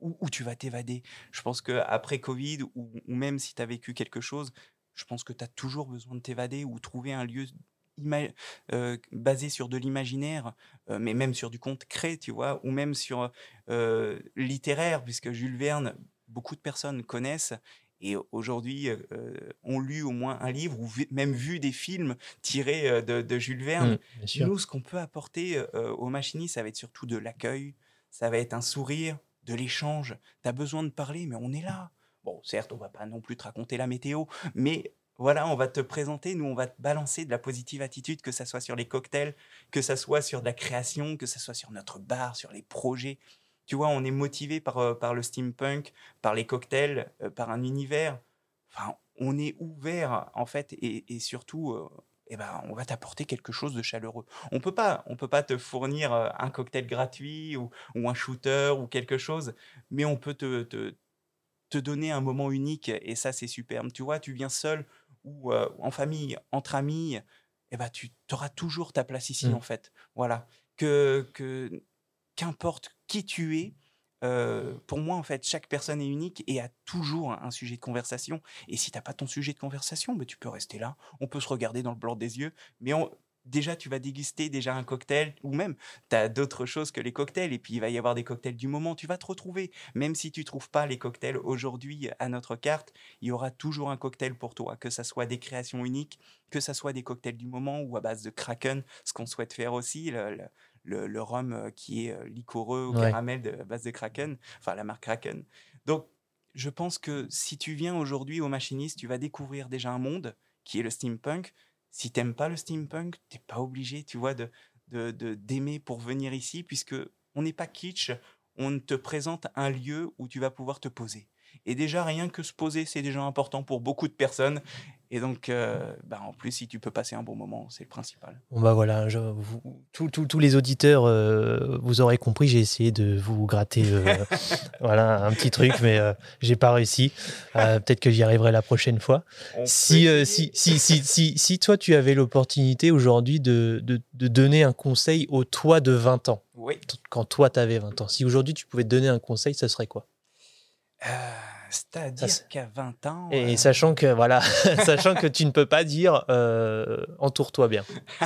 où, tu vas t'évader. Je pense qu'après Covid, ou, même si tu as vécu quelque chose, je pense que tu as toujours besoin de t'évader ou trouver un lieu euh, basé sur de l'imaginaire, mais même sur du conte créé, tu vois, ou même sur littéraire, puisque Jules Verne, beaucoup de personnes connaissent et aujourd'hui ont lu au moins un livre ou même vu des films tirés de, Jules Verne. Mmh, Nous, ce qu'on peut apporter aux machinistes, ça va être surtout de l'accueil, ça va être un sourire, de l'échange. Tu as besoin de parler, mais on est là. Bon, certes, on va pas non plus te raconter la météo, mais voilà, on va te présenter, nous, on va te balancer de la positive attitude, que ça soit sur les cocktails, que ça soit sur de la création, que ça soit sur notre bar, sur les projets. Tu vois, on est motivé par, euh, par le steampunk, par les cocktails, euh, par un univers. Enfin, on est ouvert, en fait, et, surtout, euh, eh ben, on va t'apporter quelque chose de chaleureux. On peut pas, on peut pas te fournir un cocktail gratuit ou, un shooter ou quelque chose, mais on peut te, te donner un moment unique et ça c'est superbe. Tu vois, tu viens seul ou euh, en famille, entre amis, et eh ben, tu auras toujours ta place ici mmh. en fait. Voilà. Que, que qu'importe qui tu es, euh, pour moi, en fait, chaque personne est unique et a toujours un, sujet de conversation. Et si tu n'as pas ton sujet de conversation, ben, tu peux rester là. On peut se regarder dans le blanc des yeux, mais on, déjà tu vas déguster déjà un cocktail ou même tu as d'autres choses que les cocktails et puis il va y avoir des cocktails du moment, tu vas te retrouver. Même si tu trouves pas les cocktails aujourd'hui à notre carte, il y aura toujours un cocktail pour toi, que ça soit des créations uniques, que ça soit des cocktails du moment ou à base de Kraken, ce qu'on souhaite faire aussi, rhum euh, qui est liquoreux au caramel de base de Kraken, enfin la marque Kraken. Donc je pense que si tu viens aujourd'hui au machiniste, tu vas découvrir déjà un monde qui est le steampunk, si t'aimes pas le steampunk, t'es pas obligé, tu vois, de d'aimer pour venir ici, puisque on n'est pas kitsch, on te présente un lieu où tu vas pouvoir te poser. Et déjà, rien que se poser, c'est déjà important pour beaucoup de personnes. Et donc, euh, bah, en plus, si tu peux passer un bon moment, c'est le principal. Bon, bah voilà, tous les auditeurs, euh, vous aurez compris, j'ai essayé de vous gratter euh, voilà, un petit truc, mais j'ai pas réussi. Peut-être que j'y arriverai la prochaine fois. Si, si, si, si, si, toi, tu avais l'opportunité aujourd'hui de, de, de, donner un conseil au toi de 20 ans, oui. quand toi, tu avais 20 ans, si aujourd'hui, tu pouvais te donner un conseil, ça serait quoi? C'est-à-dire qu'à 20 ans. Et euh, sachant que voilà, sachant que tu ne peux pas dire euh, entoure-toi bien.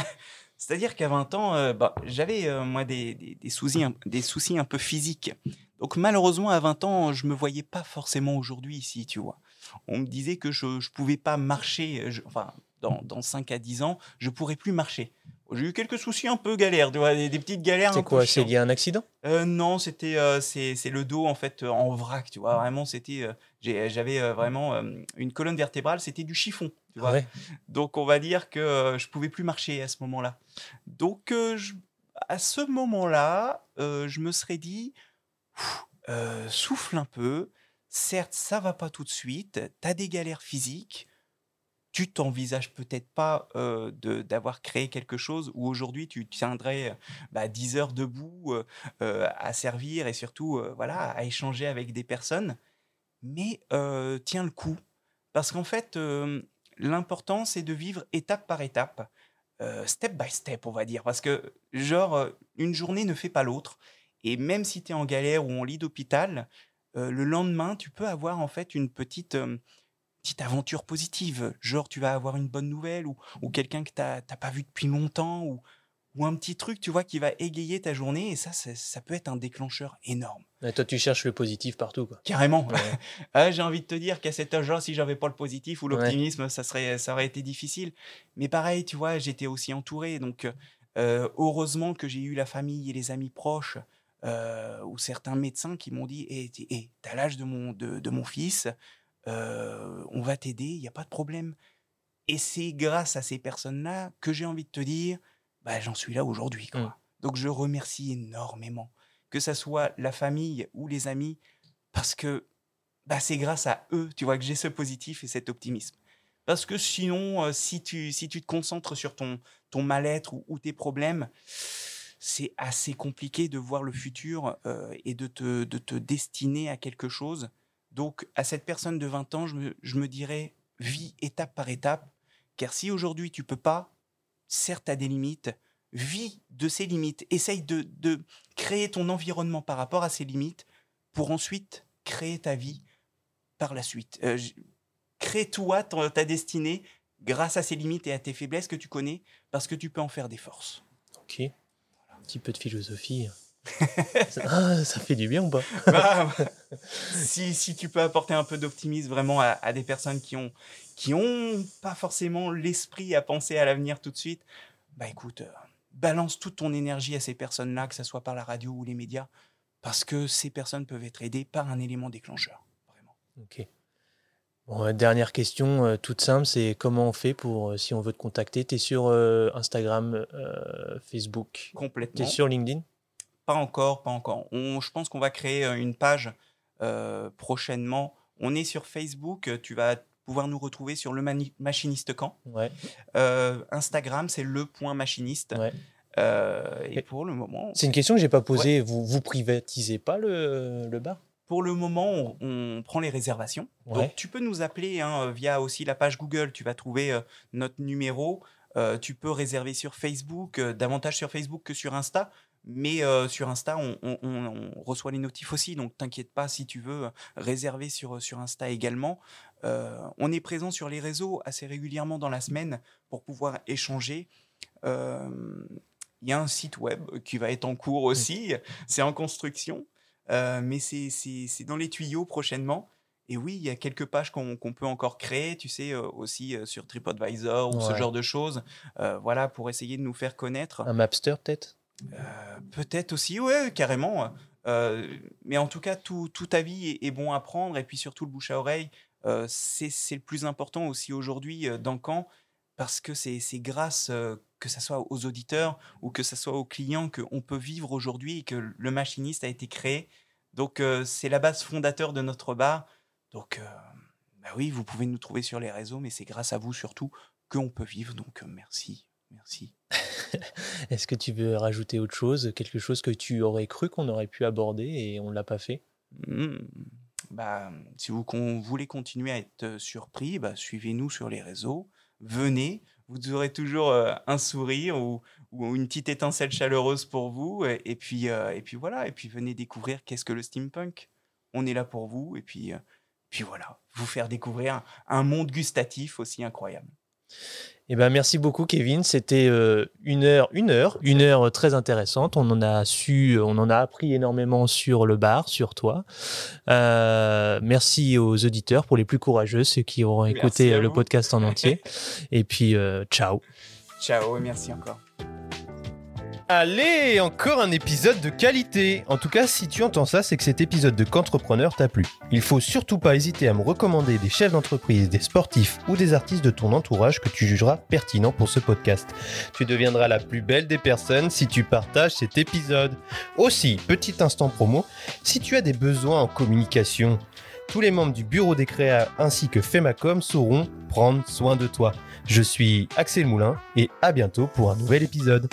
C'est-à-dire qu'à 20 ans, euh, bah, j'avais moi des, des, soucis, des soucis un peu physiques. Donc malheureusement, à 20 ans, je me voyais pas forcément aujourd'hui ici, tu vois. On me disait que je ne pouvais pas marcher, enfin dans, dans 5 à 10 ans, je pourrais plus marcher. J'ai eu quelques soucis un peu galères, des, des petites galères. C'est quoi C'est lié à un accident? Euh, non, c'était euh, c'est le dos en fait euh, en vrac, tu vois. Vraiment, c'était j'avais vraiment une colonne vertébrale, c'était du chiffon, tu vois. Ouais. Donc on va dire que je pouvais plus marcher à ce moment-là. Donc je- à ce moment-là, je me serais dit souffle un peu. Certes, ça va pas tout de suite. Tu as des galères physiques. Tu t'envisages peut-être pas euh, d'avoir créé quelque chose où aujourd'hui tu tiendrais euh, bah, 10 heures debout euh, euh, à servir et surtout voilà à échanger avec des personnes. Mais tiens le coup. Parce qu'en fait l'important c'est de vivre étape par étape, step by step on va dire. Parce que genre une journée ne fait pas l'autre. Et même si tu es en galère ou en lit d'hôpital, le lendemain tu peux avoir en fait une petite petite aventure positive. Genre, tu vas avoir une bonne nouvelle ou, ou quelqu'un que tu n'as pas vu depuis longtemps ou, ou un petit truc, tu vois, qui va égayer ta journée. Et ça, c'est- ça peut être un déclencheur énorme. Toi, tu cherches le positif partout. Quoi. Carrément. Ouais. Ah, J'ai envie de te dire qu'à cet âge-là, si j'avais pas le positif ou Ouais. l'optimisme, ça, serait, ça aurait été difficile. Mais pareil, tu vois, j'étais aussi entouré. Donc, euh, heureusement que j'ai eu la famille et les amis proches euh, ou certains médecins qui m'ont dit Eh, t'es eh, t'as l'âge de mon, de, de mon fils, euh, on va t'aider, il n'y a pas de problème. Et c'est grâce à ces personnes-là que j'ai envie de te dire bah, J'en suis là aujourd'hui. quoi. Mm. Donc, je remercie énormément. Que ça soit la famille ou les amis, parce que bah, c'est grâce à eux, tu vois, que j'ai ce positif et cet optimisme. Parce que sinon, euh, si, tu, si tu te concentres sur ton, ton mal-être ou, ou tes problèmes, c'est assez compliqué de voir le futur euh, et de te, de te destiner à quelque chose. Donc, à cette personne de 20 ans, je me, dirais, vis étape par étape, car si aujourd'hui tu peux pas, certes, as des limites, vis de ces limites, essaye de, de créer ton environnement par rapport à ces limites pour ensuite créer ta vie par la suite. Euh, Crée-toi ta destinée grâce à ces limites et à tes faiblesses que tu connais, parce que tu peux en faire des forces. Ok. Un petit peu de philosophie. Ça, ah, ça fait du bien ou pas Bah, si, si tu peux apporter un peu d'optimisme vraiment à, à des personnes qui ont, qui ont pas forcément l'esprit à penser à l'avenir tout de suite, bah écoute, euh, balance toute ton énergie à ces personnes-là, que ce soit par la radio ou les médias, parce que ces personnes peuvent être aidées par un élément déclencheur. Vraiment. Ok. Bon, euh, dernière question, euh, toute simple, c'est comment on fait pour, euh, si on veut te contacter Tu es sur Instagram, Facebook, tu es sur LinkedIn? Pas encore, pas encore. On, je pense qu'on va créer euh, une page euh, prochainement. On est sur Facebook. euh, Tu vas pouvoir nous retrouver sur le Mani- machiniste camp. Ouais. Euh, Instagram, c'est le point machiniste. Ouais. Euh, et Et- pour le moment, C'est une question que j'ai pas posée. Vous, vous privatisez pas le, le bar? Pour le moment, on, on prend les réservations. Donc, tu peux nous appeler hein, via aussi la page Google. Tu vas trouver euh, notre numéro. Tu peux réserver sur Facebook, davantage sur Facebook que sur Insta. Mais euh, sur Insta, on, on- on- on reçoit les notifs aussi. Donc, t'inquiète pas si tu veux euh, réserver sur, sur Insta également. Euh, on est présent sur les réseaux assez régulièrement dans la semaine pour pouvoir échanger. Euh, Il y a un site web qui va être en cours aussi. C'est en construction. Euh, mais c'est- dans les tuyaux prochainement. Et oui, il y a quelques pages qu'on qu'on peut encore créer, tu sais, euh, aussi euh, sur TripAdvisor ou ce genre de choses, euh, voilà, pour essayer de nous faire connaître. Un Mapster peut-être? Euh, Peut-être aussi, ouais, carrément. Euh, mais en tout cas, tout, tout avis est, est bon à prendre, et puis surtout le bouche à oreille, euh, c'est le plus important aussi aujourd'hui euh, dans Caen, parce que c'est grâce, euh, que ce soit aux auditeurs ou que ce soit aux clients, qu'on peut vivre aujourd'hui et que le machiniste a été créé. Donc, euh, c'est la base fondateur de notre bar. Donc, euh, bah oui, vous pouvez nous trouver sur les réseaux, mais c'est grâce à vous surtout qu'on peut vivre. Donc, euh, merci, merci. Est-ce que tu veux rajouter autre chose Quelque chose que tu aurais cru qu'on aurait pu aborder et on l'a pas fait? Hmm. Bah, si vous con- voulez continuer à être euh, surpris, bah, suivez-nous sur les réseaux. Venez, vous aurez toujours euh, un sourire ou, ou une petite étincelle chaleureuse pour vous. Et, et puis, euh, et puis voilà, et puis venez découvrir qu'est-ce que le steampunk. On est là pour vous. Et puis, euh, puis voilà, vous faire découvrir un, un monde gustatif aussi incroyable. Eh ben, merci beaucoup, Kevin. C'était euh, une heure, une heure, une heure très intéressante. On en a su, on en a appris énormément sur le bar, sur toi. Euh, merci aux auditeurs pour les plus courageux, ceux qui auront écouté le podcast en entier. Et puis, euh, ciao. Ciao et merci encore. Allez, encore un épisode de qualité. En tout cas, si tu entends ça, c'est que cet épisode de Qu'entrepreneur t'a plu. Il faut surtout pas hésiter à me recommander des chefs d'entreprise, des sportifs ou des artistes de ton entourage que tu jugeras pertinents pour ce podcast. Tu deviendras la plus belle des personnes si tu partages cet épisode. Aussi, petit instant promo, si tu as des besoins en communication, tous les membres du bureau des créas ainsi que Femacom sauront prendre soin de toi. Je suis Axel Moulin et à bientôt pour un nouvel épisode.